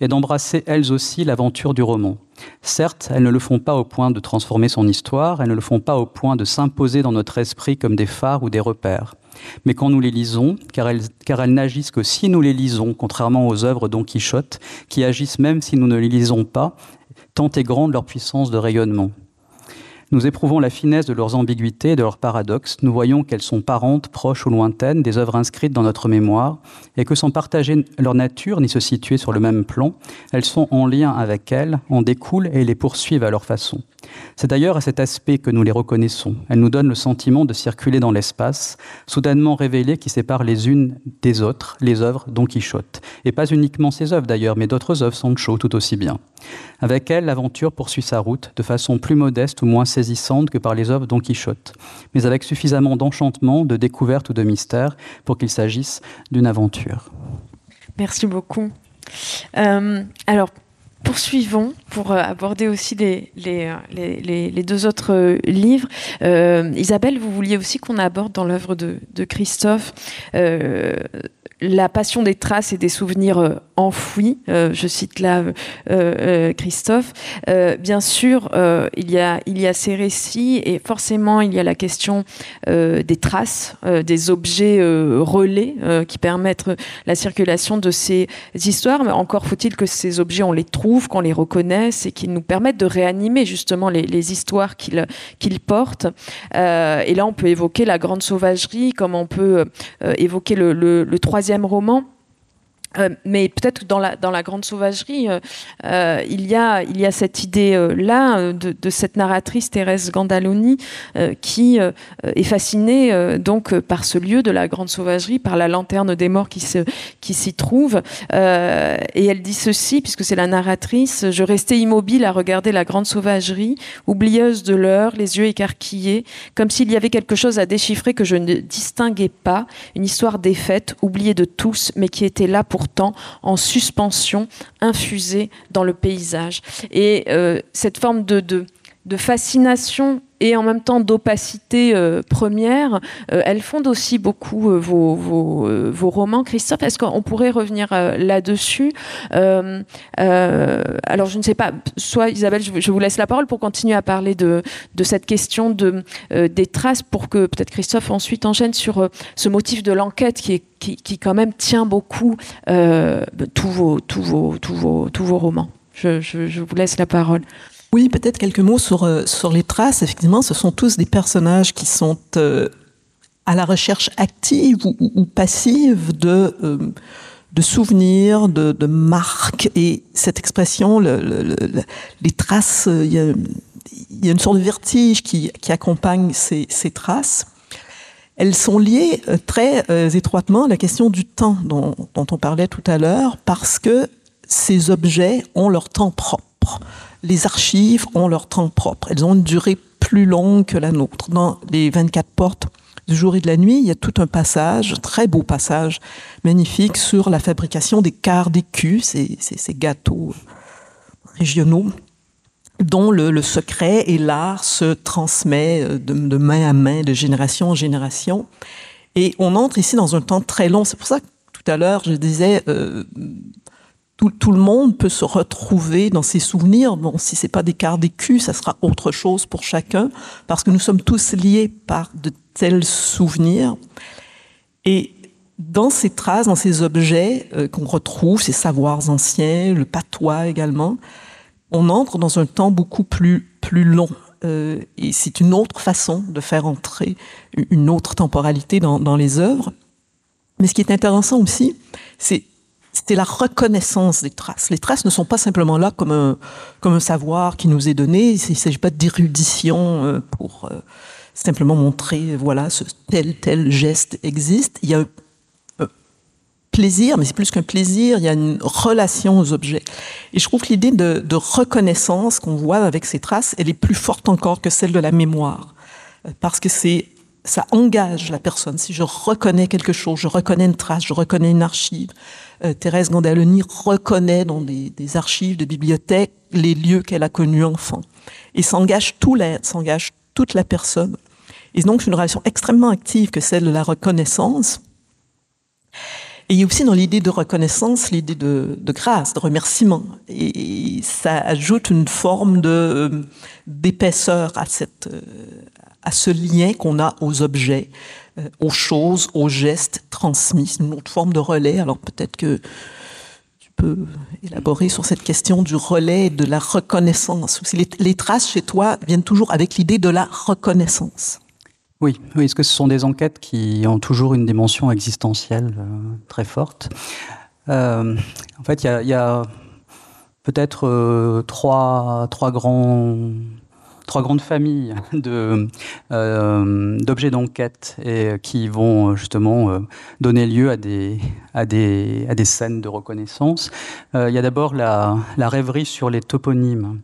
Speaker 3: et d'embrasser elles aussi l'aventure du roman. Certes, elles ne le font pas au point de transformer son histoire, elles ne le font pas au point de s'imposer dans notre esprit comme des phares ou des repères. Mais quand nous les lisons, car elles, n'agissent que si nous les lisons, contrairement aux œuvres Don Quichotte, qui agissent même si nous ne les lisons pas, tant est grande leur puissance de rayonnement. Nous éprouvons la finesse de leurs ambiguïtés et de leurs paradoxes. Nous voyons qu'elles sont parentes, proches ou lointaines des œuvres inscrites dans notre mémoire, et que sans partager leur nature ni se situer sur le même plan, elles sont en lien avec elles, en découlent et les poursuivent à leur façon. C'est d'ailleurs à cet aspect que nous les reconnaissons. Elles nous donnent le sentiment de circuler dans l'espace, soudainement révélé qui sépare les unes des autres, les œuvres Don Quichotte. Et pas uniquement ces œuvres d'ailleurs, mais d'autres œuvres Sancho tout aussi bien. Avec elles, l'aventure poursuit sa route de façon plus modeste ou moins que par les œuvres Don Quichotte, mais avec suffisamment d'enchantement, de découverte ou de mystère pour qu'il s'agisse d'une aventure.
Speaker 2: Merci beaucoup. Euh, alors, poursuivons pour euh, aborder aussi les, les, les, deux autres euh, livres. Isabelle, vous vouliez aussi qu'on aborde dans l'œuvre de, de, Christophe la passion des traces et des souvenirs enfoui, euh, je cite là euh, euh, Christophe. bien sûr, il, y a, ces récits et forcément il y a la question des traces, des objets relais qui permettent la circulation de ces histoires. Mais encore faut-il que ces objets, on les trouve, qu'on les reconnaisse et qu'ils nous permettent de réanimer justement les, histoires qu'ils portent. et là, on peut évoquer la grande sauvagerie, comme on peut évoquer le troisième roman euh, mais peut-être dans la, dans la grande sauvagerie, euh, euh, il, y a, cette idée-là de, cette narratrice Thérèse Gandaloni qui est fascinée donc par ce lieu de la grande sauvagerie, par la lanterne des morts qui, qui s'y trouve. et elle dit ceci, puisque c'est la narratrice, je restais immobile à regarder la grande sauvagerie, oublieuse de l'heure, les yeux écarquillés, comme s'il y avait quelque chose à déchiffrer que je ne distinguais pas, une histoire défaite, oubliée de tous, mais qui était là pour pourtant en suspension, infusée dans le paysage. Et euh, cette forme de, de, de fascination et en même temps d'opacité euh, première, euh, elle fonde aussi beaucoup euh, vos, vos, romans. Christophe, est-ce qu'on pourrait revenir là-dessus Alors, je ne sais pas, soit Isabelle, je, vous laisse la parole pour continuer à parler de, cette question de, des traces, pour que peut-être Christophe ensuite enchaîne sur ce motif de l'enquête qui, quand même tient beaucoup tous, vos, vos, romans. Je vous laisse la parole.
Speaker 4: Oui, peut-être quelques mots sur, euh, sur les traces. Effectivement, ce sont tous des personnages qui sont euh, à la recherche active ou, passive de, euh, de souvenirs, de, de, marques. Et cette expression, le, les traces, il y, a, une sorte de vertige qui, qui accompagne ces, ces, traces. Elles sont liées très étroitement à la question du temps dont on parlait tout à l'heure, parce que ces objets ont leur temps propre les archives ont leur temps propre. Elles ont une durée plus longue que la nôtre. Dans les 24 portes du jour et de la nuit, il y a tout un passage, un très beau passage, magnifique, sur la fabrication des quarts d'écus, ces, ces, gâteaux régionaux dont le, secret et l'art se transmet euh, de, main à main, de génération en génération. Et on entre ici dans un temps très long. C'est pour ça que tout à l'heure, je disais, euh, tout, le monde peut se retrouver dans ses souvenirs. Bon, si c'est pas des quarts d'écus, ça sera autre chose pour chacun, parce que nous sommes tous liés par de tels souvenirs. Et dans ces traces, dans ces objets euh, qu'on retrouve, ces savoirs anciens, le patois également, on entre dans un temps beaucoup plus, plus long. Euh, et c'est une autre façon de faire entrer une autre temporalité dans, dans les œuvres. Mais ce qui est intéressant aussi, c'est c'est la reconnaissance des traces. Les traces ne sont pas simplement là comme un, savoir qui nous est donné. Il ne s'agit pas d'érudition euh, pour euh, simplement montrer, voilà, ce tel, tel geste existe. Il y a un, plaisir, mais c'est plus qu'un plaisir, il y a une relation aux objets. Et je trouve que l'idée de, de reconnaissance qu'on voit avec ces traces, elle est plus forte encore que celle de la mémoire. Parce que c'est ça engage la personne. Si je reconnais quelque chose, je reconnais une trace, je reconnais une archive, euh, Thérèse Gandaloni reconnaît dans des, archives de bibliothèques les lieux qu'elle a connus enfant. Et s'engage tout s'engage toute la personne. Et donc, c'est une relation extrêmement active que celle de la reconnaissance. Et il y a aussi dans l'idée de reconnaissance l'idée de, grâce, de remerciement. Et, ça ajoute une forme de euh, d'épaisseur à cette euh, à ce lien qu'on a aux objets, euh, aux choses, aux gestes transmis. une autre forme de relais. Alors peut-être que tu peux élaborer sur cette question du relais et de la reconnaissance. Les, traces chez toi viennent toujours avec l'idée de la reconnaissance.
Speaker 3: Oui, oui. Est-ce que ce sont des enquêtes qui ont toujours une dimension existentielle euh, très forte? Euh, En fait, il y a, peut-être trois, trois grands trois grandes familles de euh, d'objets d'enquête et qui vont justement euh, donner lieu à des à des à des scènes de reconnaissance. Euh, il y a d'abord la, la rêverie sur les toponymes.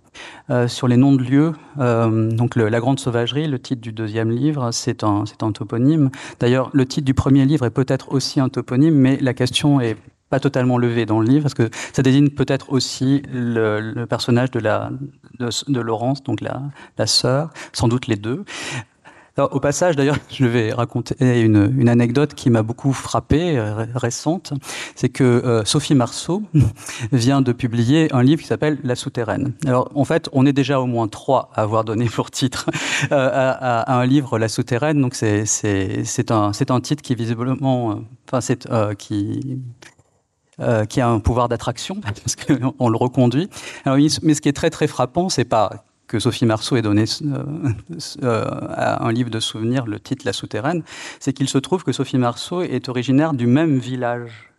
Speaker 3: Euh, sur les noms de lieux, euh, donc la grande sauvagerie, le titre du deuxième livre, c'est un, c'est un toponyme. D'ailleurs, le titre du premier livre est peut-être aussi un toponyme, mais la question est pas totalement levé dans le livre, parce que ça désigne peut-être aussi le, personnage de, la, de, Laurence, donc la, la sœur, sans doute les deux. au passage, d'ailleurs, je vais raconter une, une anecdote qui m'a beaucoup frappé, euh, récente. C'est que euh, Sophie Marceau vient de publier un livre qui s'appelle La souterraine. Alors, en fait, on est déjà au moins trois à avoir donné pour titre euh, à, un livre La souterraine. Donc, c'est un, un titre qui visiblement, enfin, c'est qui euh, qui a un pouvoir d'attraction, parce qu'on le reconduit. Mais ce qui est très très frappant, c'est pas que Sophie Marceau ait donné euh, euh, un livre de souvenirs le titre La Souterraine, c'est qu'il se trouve que Sophie Marceau est originaire du même village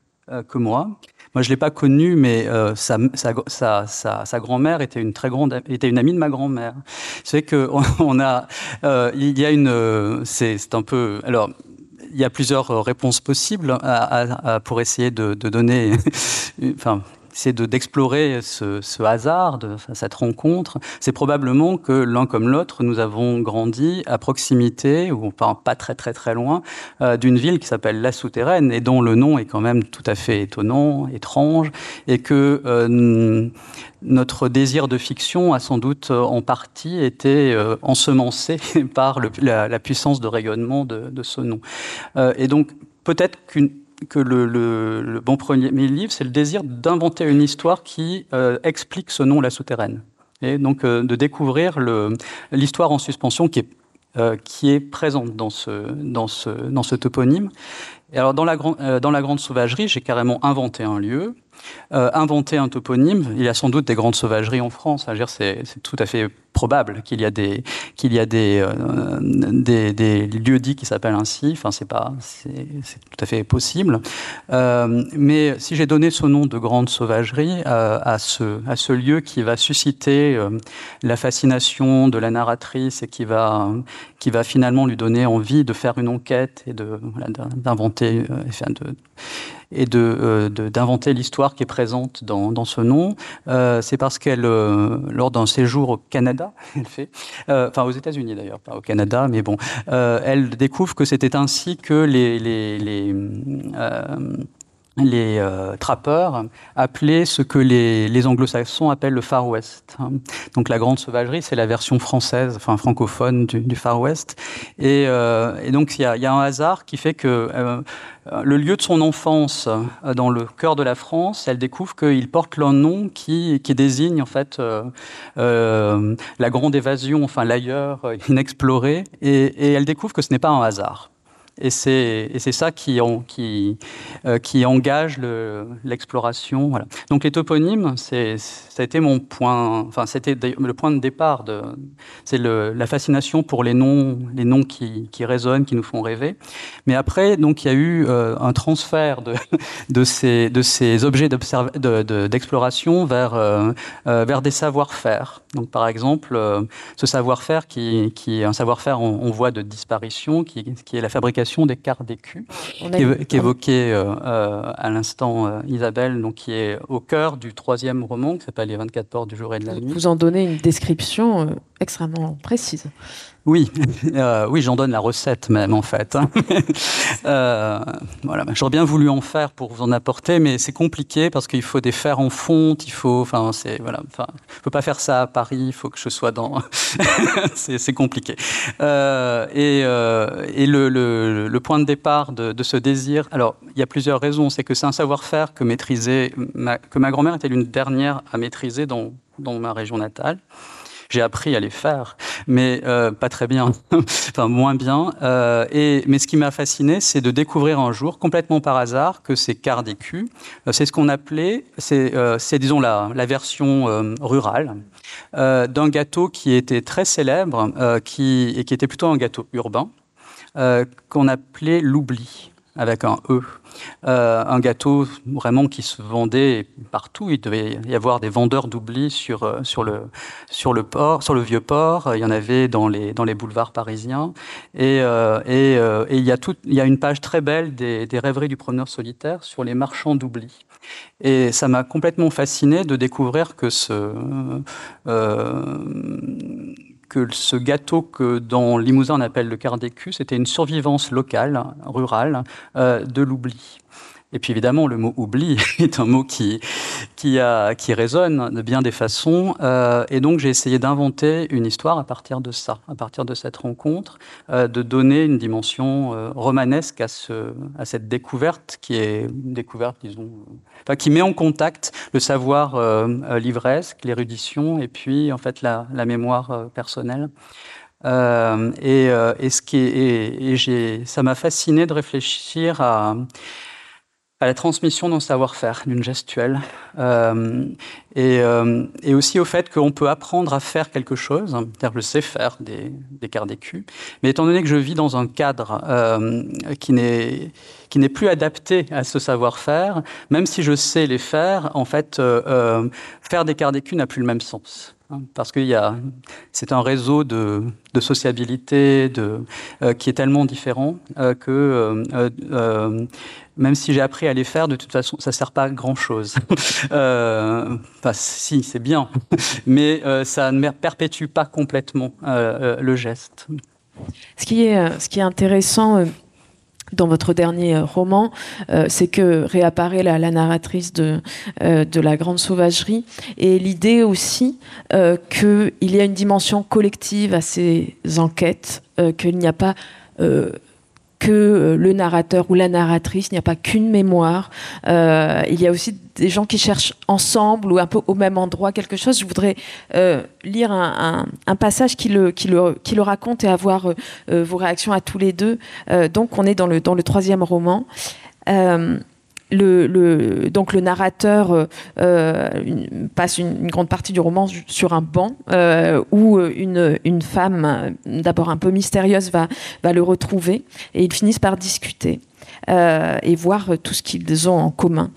Speaker 3: que moi. Moi, je l'ai pas connue, mais sa grand-mère était une très grande, était une amie de ma grand-mère. C'est que on, a, il y a une, c'est un peu, alors il y a plusieurs euh, réponses possibles pour essayer de, donner, c'est d'explorer ce, hasard, de, cette rencontre. C'est probablement que l'un comme l'autre, nous avons grandi à proximité, ou pas très très très loin, euh, d'une ville qui s'appelle La Souterraine, et dont le nom est quand même tout à fait étonnant, étrange, et que euh, notre désir de fiction a sans doute euh, en partie été euh, ensemencé par la, puissance de rayonnement de, ce nom. Euh, et donc peut-être que le, bon premier livre, c'est le désir d'inventer une histoire qui explique ce nom, la souterraine. Et donc de découvrir l'histoire en suspension qui est, est présente dans ce, toponyme. Alors dans la grande sauvagerie, j'ai carrément inventé un lieu euh, inventer un toponyme. Il y a sans doute des grandes sauvageries en France. C'est tout à fait probable qu'il y a des euh, des, lieux dits qui s'appellent ainsi. Enfin, c'est tout à fait possible. Euh, mais si j'ai donné ce nom de grande sauvagerie à ce lieu qui va susciter la fascination de la narratrice et qui va finalement lui donner envie de faire une enquête et de d'inventer, et de d'inventer l'histoire qui est présente dans, dans ce nom, c'est parce qu'elle, lors d'un séjour au Canada, elle fait, enfin aux États-Unis d'ailleurs, pas au Canada, mais bon, elle découvre que c'était ainsi que les, les, les les euh, trappeurs appelaient ce que les, les anglo-saxons appellent le Far West. Donc la grande sauvagerie, c'est la version française, enfin francophone du, du Far West. Et, euh, et donc il y, y a, un hasard qui fait que euh, le lieu de son enfance, euh, dans le cœur de la France, elle découvre qu'il porte le nom qui, qui désigne en fait euh, la grande évasion, enfin l'ailleurs inexploré, et, et elle découvre que ce n'est pas un hasard. Et c'est ça qui, euh, engage l'exploration. Donc les toponymes, mon point, enfin c'était le point de départ. C'est la fascination pour les noms, les noms qui, résonnent, qui nous font rêver. Mais après, donc il y a eu euh, un transfert de, ces, objets d'exploration euh, vers des savoir-faire. Donc par exemple, euh, ce savoir-faire qui, qui, est un savoir-faire en, en, voie de disparition, qui, qui est la fabrication des quarts d'écu, qui, évoquait euh, euh, à l'instant Isabelle, donc qui est au cœur du troisième roman qui s'appelle Les 24 portes du jour et de la nuit.
Speaker 2: Vous en donnez une description extrêmement précise.
Speaker 3: Oui, euh, oui, j'en donne la recette même en fait. euh, voilà, j'aurais bien voulu en faire pour vous en apporter, mais c'est compliqué parce qu'il faut des fers en fonte, il faut, enfin, c'est voilà, enfin, je peux pas faire ça à Paris, il faut que je sois dans, c'est compliqué. Euh, et, le, point de départ de, ce désir, alors il y a plusieurs raisons, c'est que c'est un savoir-faire que ma, grand-mère était l'une dernière à maîtriser dans ma région natale. J'ai appris à les faire, mais euh, pas très bien, enfin moins bien. Euh, et, mais ce qui m'a fasciné, c'est de découvrir un jour, complètement par hasard, que ces quarts d'écu, euh, c'est ce qu'on appelait, c'est disons la, la version rurale d'un gâteau qui était très célèbre qui, et qui était plutôt un gâteau urbain, qu'on appelait l'oubli avec un E. Euh, un gâteau vraiment qui se vendait partout. Il devait y avoir des vendeurs d'oubli sur, euh, sur, le, sur, le port, sur le vieux port. Il y en avait dans les, dans les boulevards parisiens. Et, euh, et, il, y a tout, il y a une page très belle des, des rêveries du promeneur solitaire sur les marchands d'oubli. Et ça m'a complètement fasciné de découvrir que ce, que ce gâteau que dans Limousin on appelle le quart d'écu, c'était une survivance locale, rurale, euh, de l'oubli. Et puis évidemment, le mot oubli est un mot qui, qui, a, qui résonne de bien des façons. Euh, et donc j'ai essayé d'inventer une histoire à partir de ça, à partir de cette rencontre, euh, de donner une dimension euh, romanesque à, ce, à cette découverte qui est une découverte, disons, qui met en contact le savoir livresque, l'érudition et puis en fait la, la mémoire personnelle. et, ce qui et, et ça m'a fasciné de réfléchir à à la transmission d'un savoir-faire, d'une gestuelle, euh, et, euh, et, aussi au fait qu'on peut apprendre à faire quelque chose, c'est-à-dire je sais faire des, des quarts d'écu, mais étant donné que je vis dans un cadre euh, qui n'est qui n'est plus adapté à ce savoir-faire, même si je sais les faire, en fait, faire des quarts d'écu n'a plus le même sens parce que c'est un réseau de, sociabilité euh, qui est tellement différent euh, que euh, même si j'ai appris à les faire, de toute façon, ça ne sert pas à grand-chose. enfin, si, c'est bien, mais ça ne perpétue pas complètement le geste.
Speaker 2: Ce qui est intéressant dans votre dernier euh, roman, euh, c'est que réapparaît la, narratrice de, euh, de la grande sauvagerie et l'idée aussi qu'il y a une dimension collective à ces enquêtes, qu'il n'y a pas que le narrateur ou la narratrice, il n'y a pas qu'une mémoire. Euh, il y a aussi des gens qui cherchent ensemble ou un peu au même endroit quelque chose. Je voudrais euh, lire un, passage qui le, raconte et avoir euh, vos réactions à tous les deux. Euh, donc on est dans le troisième roman. Euh, le, donc le narrateur euh, une, passe une, grande partie du roman sur un banc euh, où une, femme, d'abord un peu mystérieuse, va, le retrouver et ils finissent par discuter euh, et voir tout ce qu'ils ont en commun.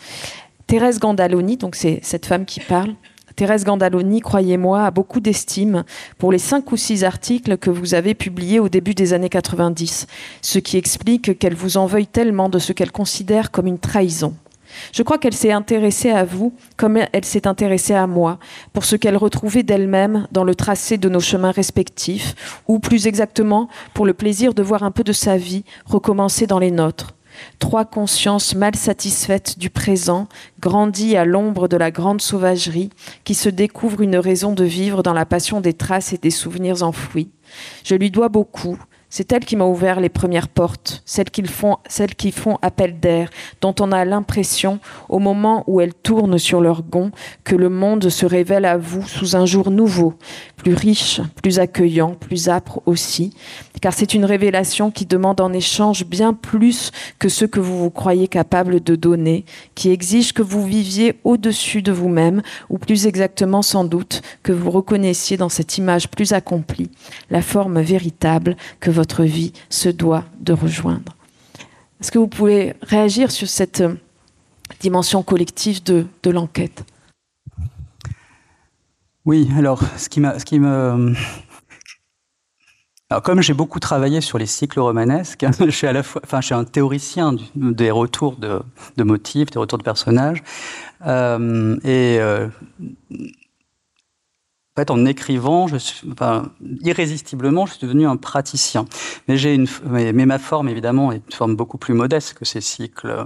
Speaker 2: Thérèse Gandaloni, donc c'est cette femme qui parle, Thérèse Gandaloni, croyez-moi, a beaucoup d'estime pour les cinq ou six articles que vous avez publiés au début des années 90, ce qui explique qu'elle vous en veuille tellement de ce qu'elle considère comme une trahison. Je crois qu'elle s'est intéressée à vous comme elle s'est intéressée à moi, pour ce qu'elle retrouvait d'elle-même dans le tracé de nos chemins respectifs, ou plus exactement pour le plaisir de voir un peu de sa vie recommencer dans les nôtres. Trois consciences mal satisfaites du présent, grandies à l'ombre de la grande sauvagerie, qui se découvrent une raison de vivre dans la passion des traces et des souvenirs enfouis. Je lui dois beaucoup, c'est elle qui m'a ouvert les premières portes, celles qui font, appel d'air, dont on a l'impression, au moment où elles tournent sur leur gond, que le monde se révèle à vous sous un jour nouveau, plus riche, plus accueillant, plus âpre aussi, car c'est une révélation qui demande en échange bien plus que ce que vous vous croyez capable de donner, qui exige que vous viviez au-dessus de vous-même, ou plus exactement sans doute que vous reconnaissiez dans cette image plus accomplie la forme véritable que votre vie se doit de rejoindre. Est-ce que vous pouvez réagir sur cette euh, dimension collective de, l'enquête?
Speaker 3: Oui, alors ce qui, ce me... Comme j'ai beaucoup travaillé sur les cycles romanesques, je suis à la fois, enfin, je suis un théoricien des retours de, de, motifs, des retours de personnages, euh, et euh, en écrivant, je suis, enfin, irrésistiblement, je suis devenu un praticien. Mais j'ai une, mais, ma forme évidemment est une forme beaucoup plus modeste que ces cycles euh,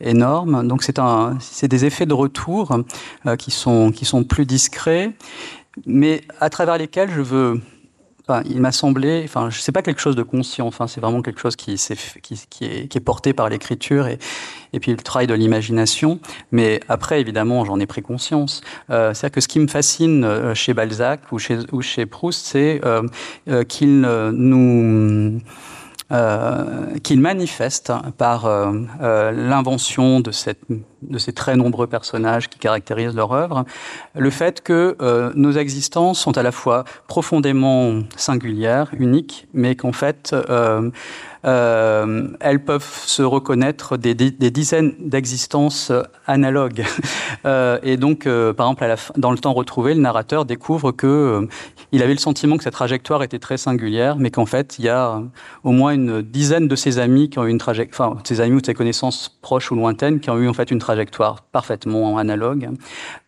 Speaker 3: énormes. Donc c'est un, c'est des effets de retour euh, qui sont qui sont plus discrets, mais à travers lesquels je veux il m'a semblé, enfin, je sais pas quelque chose de conscient, enfin, c'est vraiment quelque chose qui, est, porté par l'écriture et, puis le travail de l'imagination. Mais après, évidemment, j'en ai pris conscience. Euh, C'est-à-dire que ce qui me fascine euh, chez Balzac ou chez, ou chez Proust, c'est euh, qu'il manifeste par l'invention de, cette, de ces très nombreux personnages qui caractérisent leur œuvre, le fait que euh, nos existences sont à la fois profondément singulières, uniques, mais qu'en fait, euh, euh, elles peuvent se reconnaître des, dizaines d'existences analogues. Et donc, par exemple, dans le temps retrouvé, le narrateur découvre que il avait le sentiment que sa trajectoire était très singulière, mais qu'en fait, il y a au moins une dizaine de ses amis qui ont une trajectoire, enfin, ses amis ou ses connaissances proches ou lointaines qui ont eu en fait une trajectoire parfaitement analogue.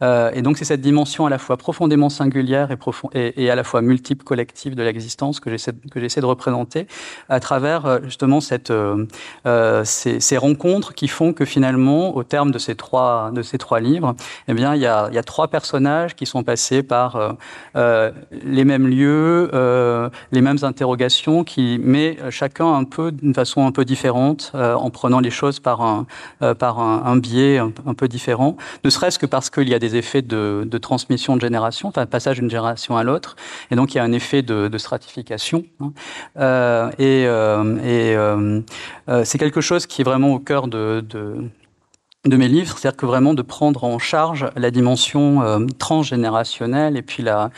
Speaker 3: Euh, et donc, c'est cette dimension à la fois profondément singulière et, à la fois multiple collective de l'existence que j'essaie de représenter à travers justement cette, euh, euh, ces, rencontres qui font que finalement, au terme de ces trois, livres, eh bien, il y a, trois personnages qui sont passés par euh, euh les mêmes lieux, euh, les mêmes interrogations, qui, mais chacun un peu d'une façon un peu différente, en prenant les choses par un biais un, peu différent, ne serait-ce que parce qu'il y a des effets de, transmission de génération, enfin, passage d'une génération à l'autre, et donc il y a un effet de, stratification. Hein. et, et euh, euh, c'est quelque chose qui est vraiment au cœur de de mes livres, c'est-à-dire que vraiment de prendre en charge la dimension euh, transgénérationnelle et puis la,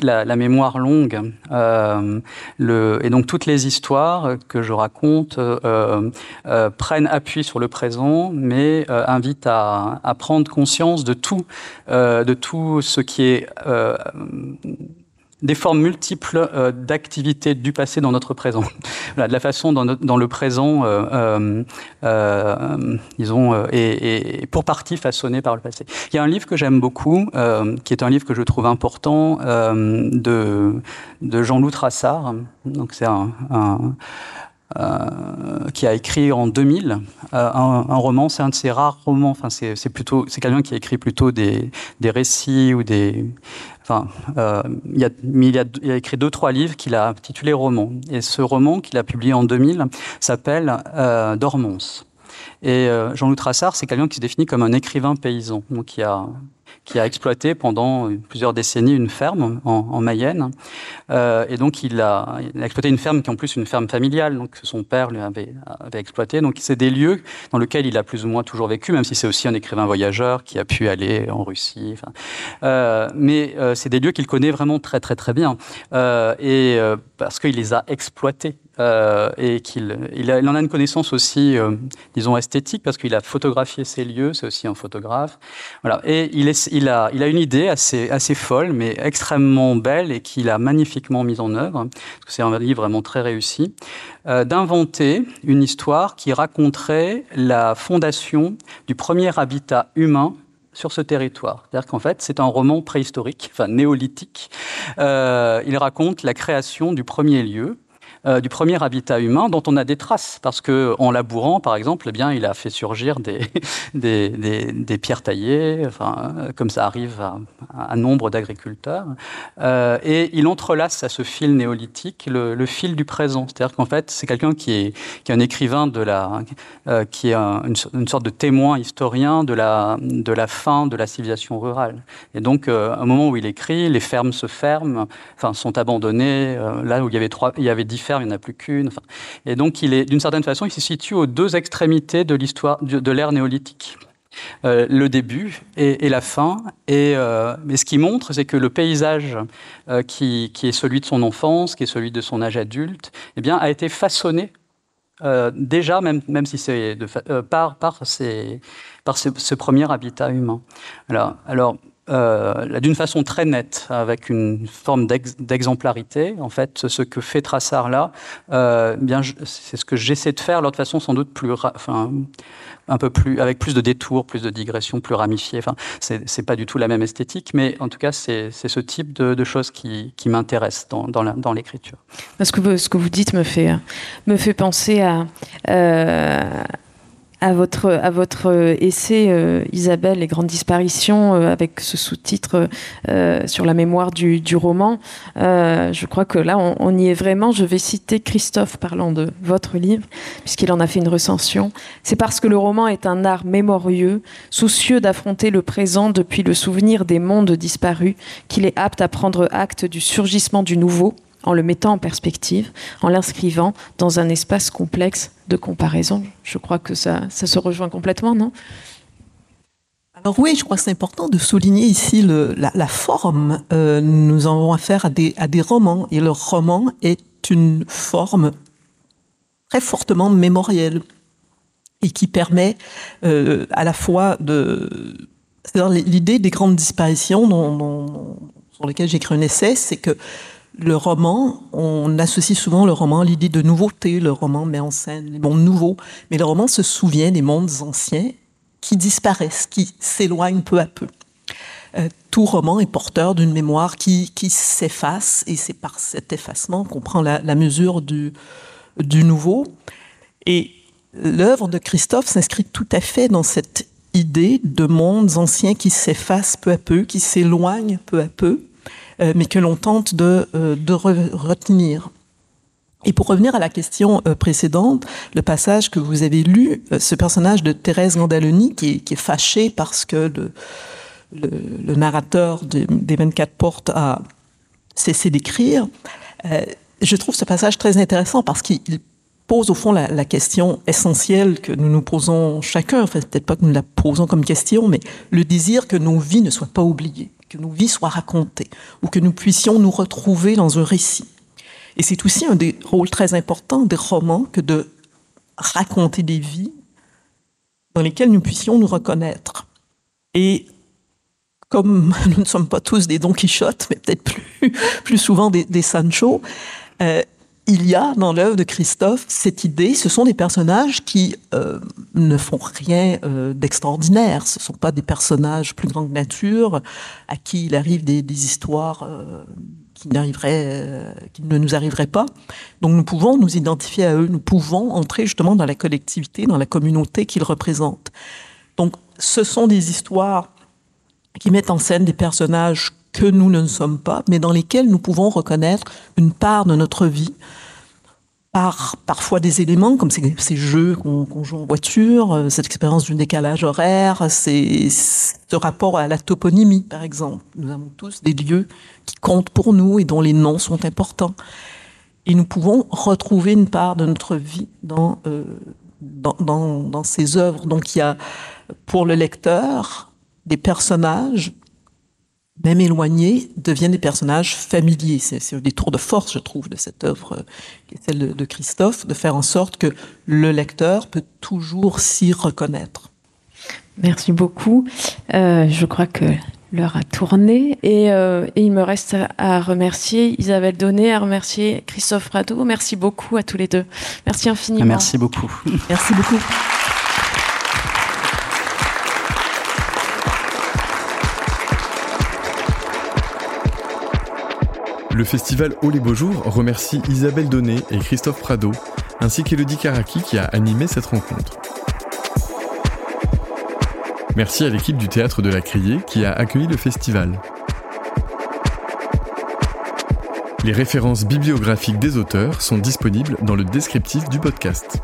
Speaker 3: la, la, mémoire longue. Euh, le, et donc toutes les histoires que je raconte euh, euh, prennent appui sur le présent, mais euh, invitent à, à, prendre conscience de tout, de tout ce qui est des formes multiples euh, d'activités du passé dans notre présent. voilà, de la façon dans, le présent, euh, euh, euh disons, et, pour partie façonné par le passé. Il y a un livre que j'aime beaucoup, qui est un livre que je trouve important, de, Jean-Loup Trassard. Donc c'est un, qui a écrit en 2000 euh, un, un, roman. C'est un de ses rares romans. Enfin, c'est plutôt c'est quelqu'un qui a écrit plutôt des, des récits ou des. Enfin, euh, il, a, écrit deux trois livres qu'il a intitulés romans. Et ce roman qu'il a publié en 2000 s'appelle euh, Dormance. Et euh, Jean-Loup Trassard, c'est quelqu'un qui se définit comme un écrivain paysan, donc il a qui a exploité pendant plusieurs décennies une ferme en, en Mayenne. Euh, et donc, il a, exploité une ferme qui est en plus une ferme familiale, donc son père lui avait, avait exploité. Donc, c'est des lieux dans lesquels il a plus ou moins toujours vécu, même si c'est aussi un écrivain voyageur qui a pu aller en Russie. Euh, mais euh, c'est des lieux qu'il connaît vraiment très, très, très bien. Et parce qu'il les a exploités euh, et qu'il il, en a une connaissance aussi, euh, disons, esthétique, parce qu'il a photographié ces lieux, c'est aussi un photographe. Voilà. Et il, a, il a une idée assez, assez folle, mais extrêmement belle, et qu'il a magnifiquement mise en œuvre, parce que c'est un livre vraiment très réussi, euh, d'inventer une histoire qui raconterait la fondation du premier habitat humain sur ce territoire. C'est-à-dire qu'en fait, c'est un roman préhistorique, enfin néolithique. Il raconte la création du premier lieu, euh, du premier habitat humain dont on a des traces, parce que en labourant, par exemple, eh bien, il a fait surgir des, des, des, pierres taillées, enfin, comme ça arrive à, un nombre d'agriculteurs, euh, et il entrelace à ce fil néolithique le, fil du présent. C'est-à-dire qu'en fait, c'est quelqu'un qui est, qui est un écrivain de la, euh, qui est une, sorte de témoin historien de la, de la fin de la civilisation rurale. Et donc, à un moment où il écrit, les fermes se ferment, enfin, sont abandonnées. là où il y avait trois, il y avait il n'y en a plus qu'une. et donc, d'une certaine façon, il se situe aux deux extrémités de l'histoire de, l'ère néolithique. Euh, le début et, la fin. Et, euh, ce qui montre, c'est que le paysage euh, qui, est celui de son enfance, qui est celui de son âge adulte, eh bien, a été façonné déjà, même, même si c'est par, par, par ce, premier habitat humain. Alors euh, d'une façon très nette, avec une forme d'exemplarité. En fait, ce que fait Trassard là, euh, c'est ce que j'essaie de faire, alors de façon sans doute plus, enfin, un peu plus, avec plus de détours, plus de digressions, plus ramifiées. Enfin, c'est pas du tout la même esthétique, mais en tout cas, c'est ce type de, choses qui, qui m'intéressent dans, l'écriture.
Speaker 2: Ce que, ce que vous dites me fait, me fait penser à, euh, à votre, à euh, essai, euh, Isabelle, Les grandes disparitions, euh, avec ce sous-titre sur la mémoire du, du roman. je crois que là, on, y est vraiment. Je vais citer Christophe parlant de votre livre, puisqu'il en a fait une recension. C'est parce que le roman est un art mémorieux, soucieux d'affronter le présent depuis le souvenir des mondes disparus, qu'il est apte à prendre acte du surgissement du nouveau en le mettant en perspective, en l'inscrivant dans un espace complexe de comparaison. Je crois que ça, ça se rejoint complètement, non?
Speaker 4: Alors oui, je crois que c'est important de souligner ici la, forme. Euh, nous avons affaire à des, romans et le roman est une forme très fortement mémorielle et qui permet euh, à la fois de... L'idée des grandes disparitions dont, sur lesquelles j'écris un essai, c'est que le roman, on associe souvent le roman à l'idée de nouveauté. Le roman met en scène les mondes nouveaux, mais le roman se souvient des mondes anciens qui disparaissent, qui s'éloignent peu à peu. Euh, tout roman est porteur d'une mémoire qui, s'efface, et c'est par cet effacement qu'on prend la, mesure du, du nouveau. Et l'œuvre de Christophe s'inscrit tout à fait dans cette idée de mondes anciens qui s'effacent peu à peu, qui s'éloignent peu à peu, euh, mais que l'on tente de, euh, retenir. Et pour revenir à la question euh, précédente, le passage que vous avez lu, ce personnage de Thérèse Gandaloni qui est, qui est fâché parce que le, le, narrateur des 24 portes a cessé d'écrire, je trouve ce passage très intéressant parce qu'il pose au fond la, la, question essentielle que nous nous posons chacun, enfin peut-être pas que nous la posons comme question, mais le désir que nos vies ne soient pas oubliées que nos vies soient racontées, ou que nous puissions nous retrouver dans un récit. Et c'est aussi un des rôles très importants des romans que de raconter des vies dans lesquelles nous puissions nous reconnaître. Et comme nous ne sommes pas tous des Don Quichotte, mais peut-être plus, plus souvent des, Sancho, euh, il y a dans l'œuvre de Christophe cette idée, ce sont des personnages qui euh, ne font rien euh, d'extraordinaire, ce ne sont pas des personnages plus grands que nature, à qui il arrive des, histoires euh, qui, qui ne nous arriveraient pas. Donc nous pouvons nous identifier à eux, nous pouvons entrer justement dans la collectivité, dans la communauté qu'ils représentent. Donc ce sont des histoires qui mettent en scène des personnages que nous ne sommes pas, mais dans lesquels nous pouvons reconnaître une part de notre vie, par parfois des éléments comme ces, ces jeux qu'on joue en voiture, euh, cette expérience du décalage horaire, c'est ce rapport à la toponymie, par exemple. Nous avons tous des lieux qui comptent pour nous et dont les noms sont importants. Et nous pouvons retrouver une part de notre vie dans, euh, dans, dans, dans ces œuvres. Donc il y a pour le lecteur des personnages même éloignés, deviennent des personnages familiers. C'est des tours de force, je trouve, de cette œuvre euh, qui est celle de Christophe, de faire en sorte que le lecteur peut toujours s'y reconnaître.
Speaker 2: Merci beaucoup. Euh, je crois que l'heure a tourné et, euh, et, il me reste à, remercier Isabelle Donné, à remercier Christophe Prado. Merci beaucoup à tous les deux. Merci infiniment.
Speaker 3: Merci beaucoup.
Speaker 4: Merci beaucoup.
Speaker 1: Le festival Haut les Beaux Jours remercie Isabelle Donné et Christophe Prado, ainsi qu'Elodie Karaki qui a animé cette rencontre. Merci à l'équipe du Théâtre de la Criée qui a accueilli le festival. Les références bibliographiques des auteurs sont disponibles dans le descriptif du podcast.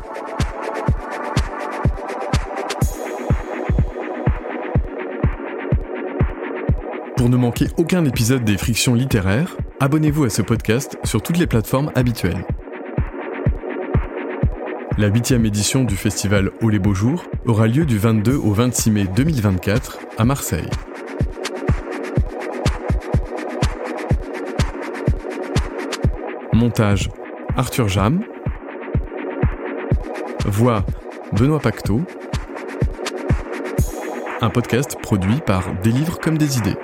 Speaker 1: Pour ne manquer aucun épisode des Frictions littéraires, abonnez-vous à ce podcast sur toutes les plateformes habituelles. La huitième édition du festival Au les Beaux Jours aura lieu du 22 au 26 mai 2024 à Marseille. Montage Arthur Jam. Voix Benoît Pacteau. Un podcast produit par Des livres comme des idées.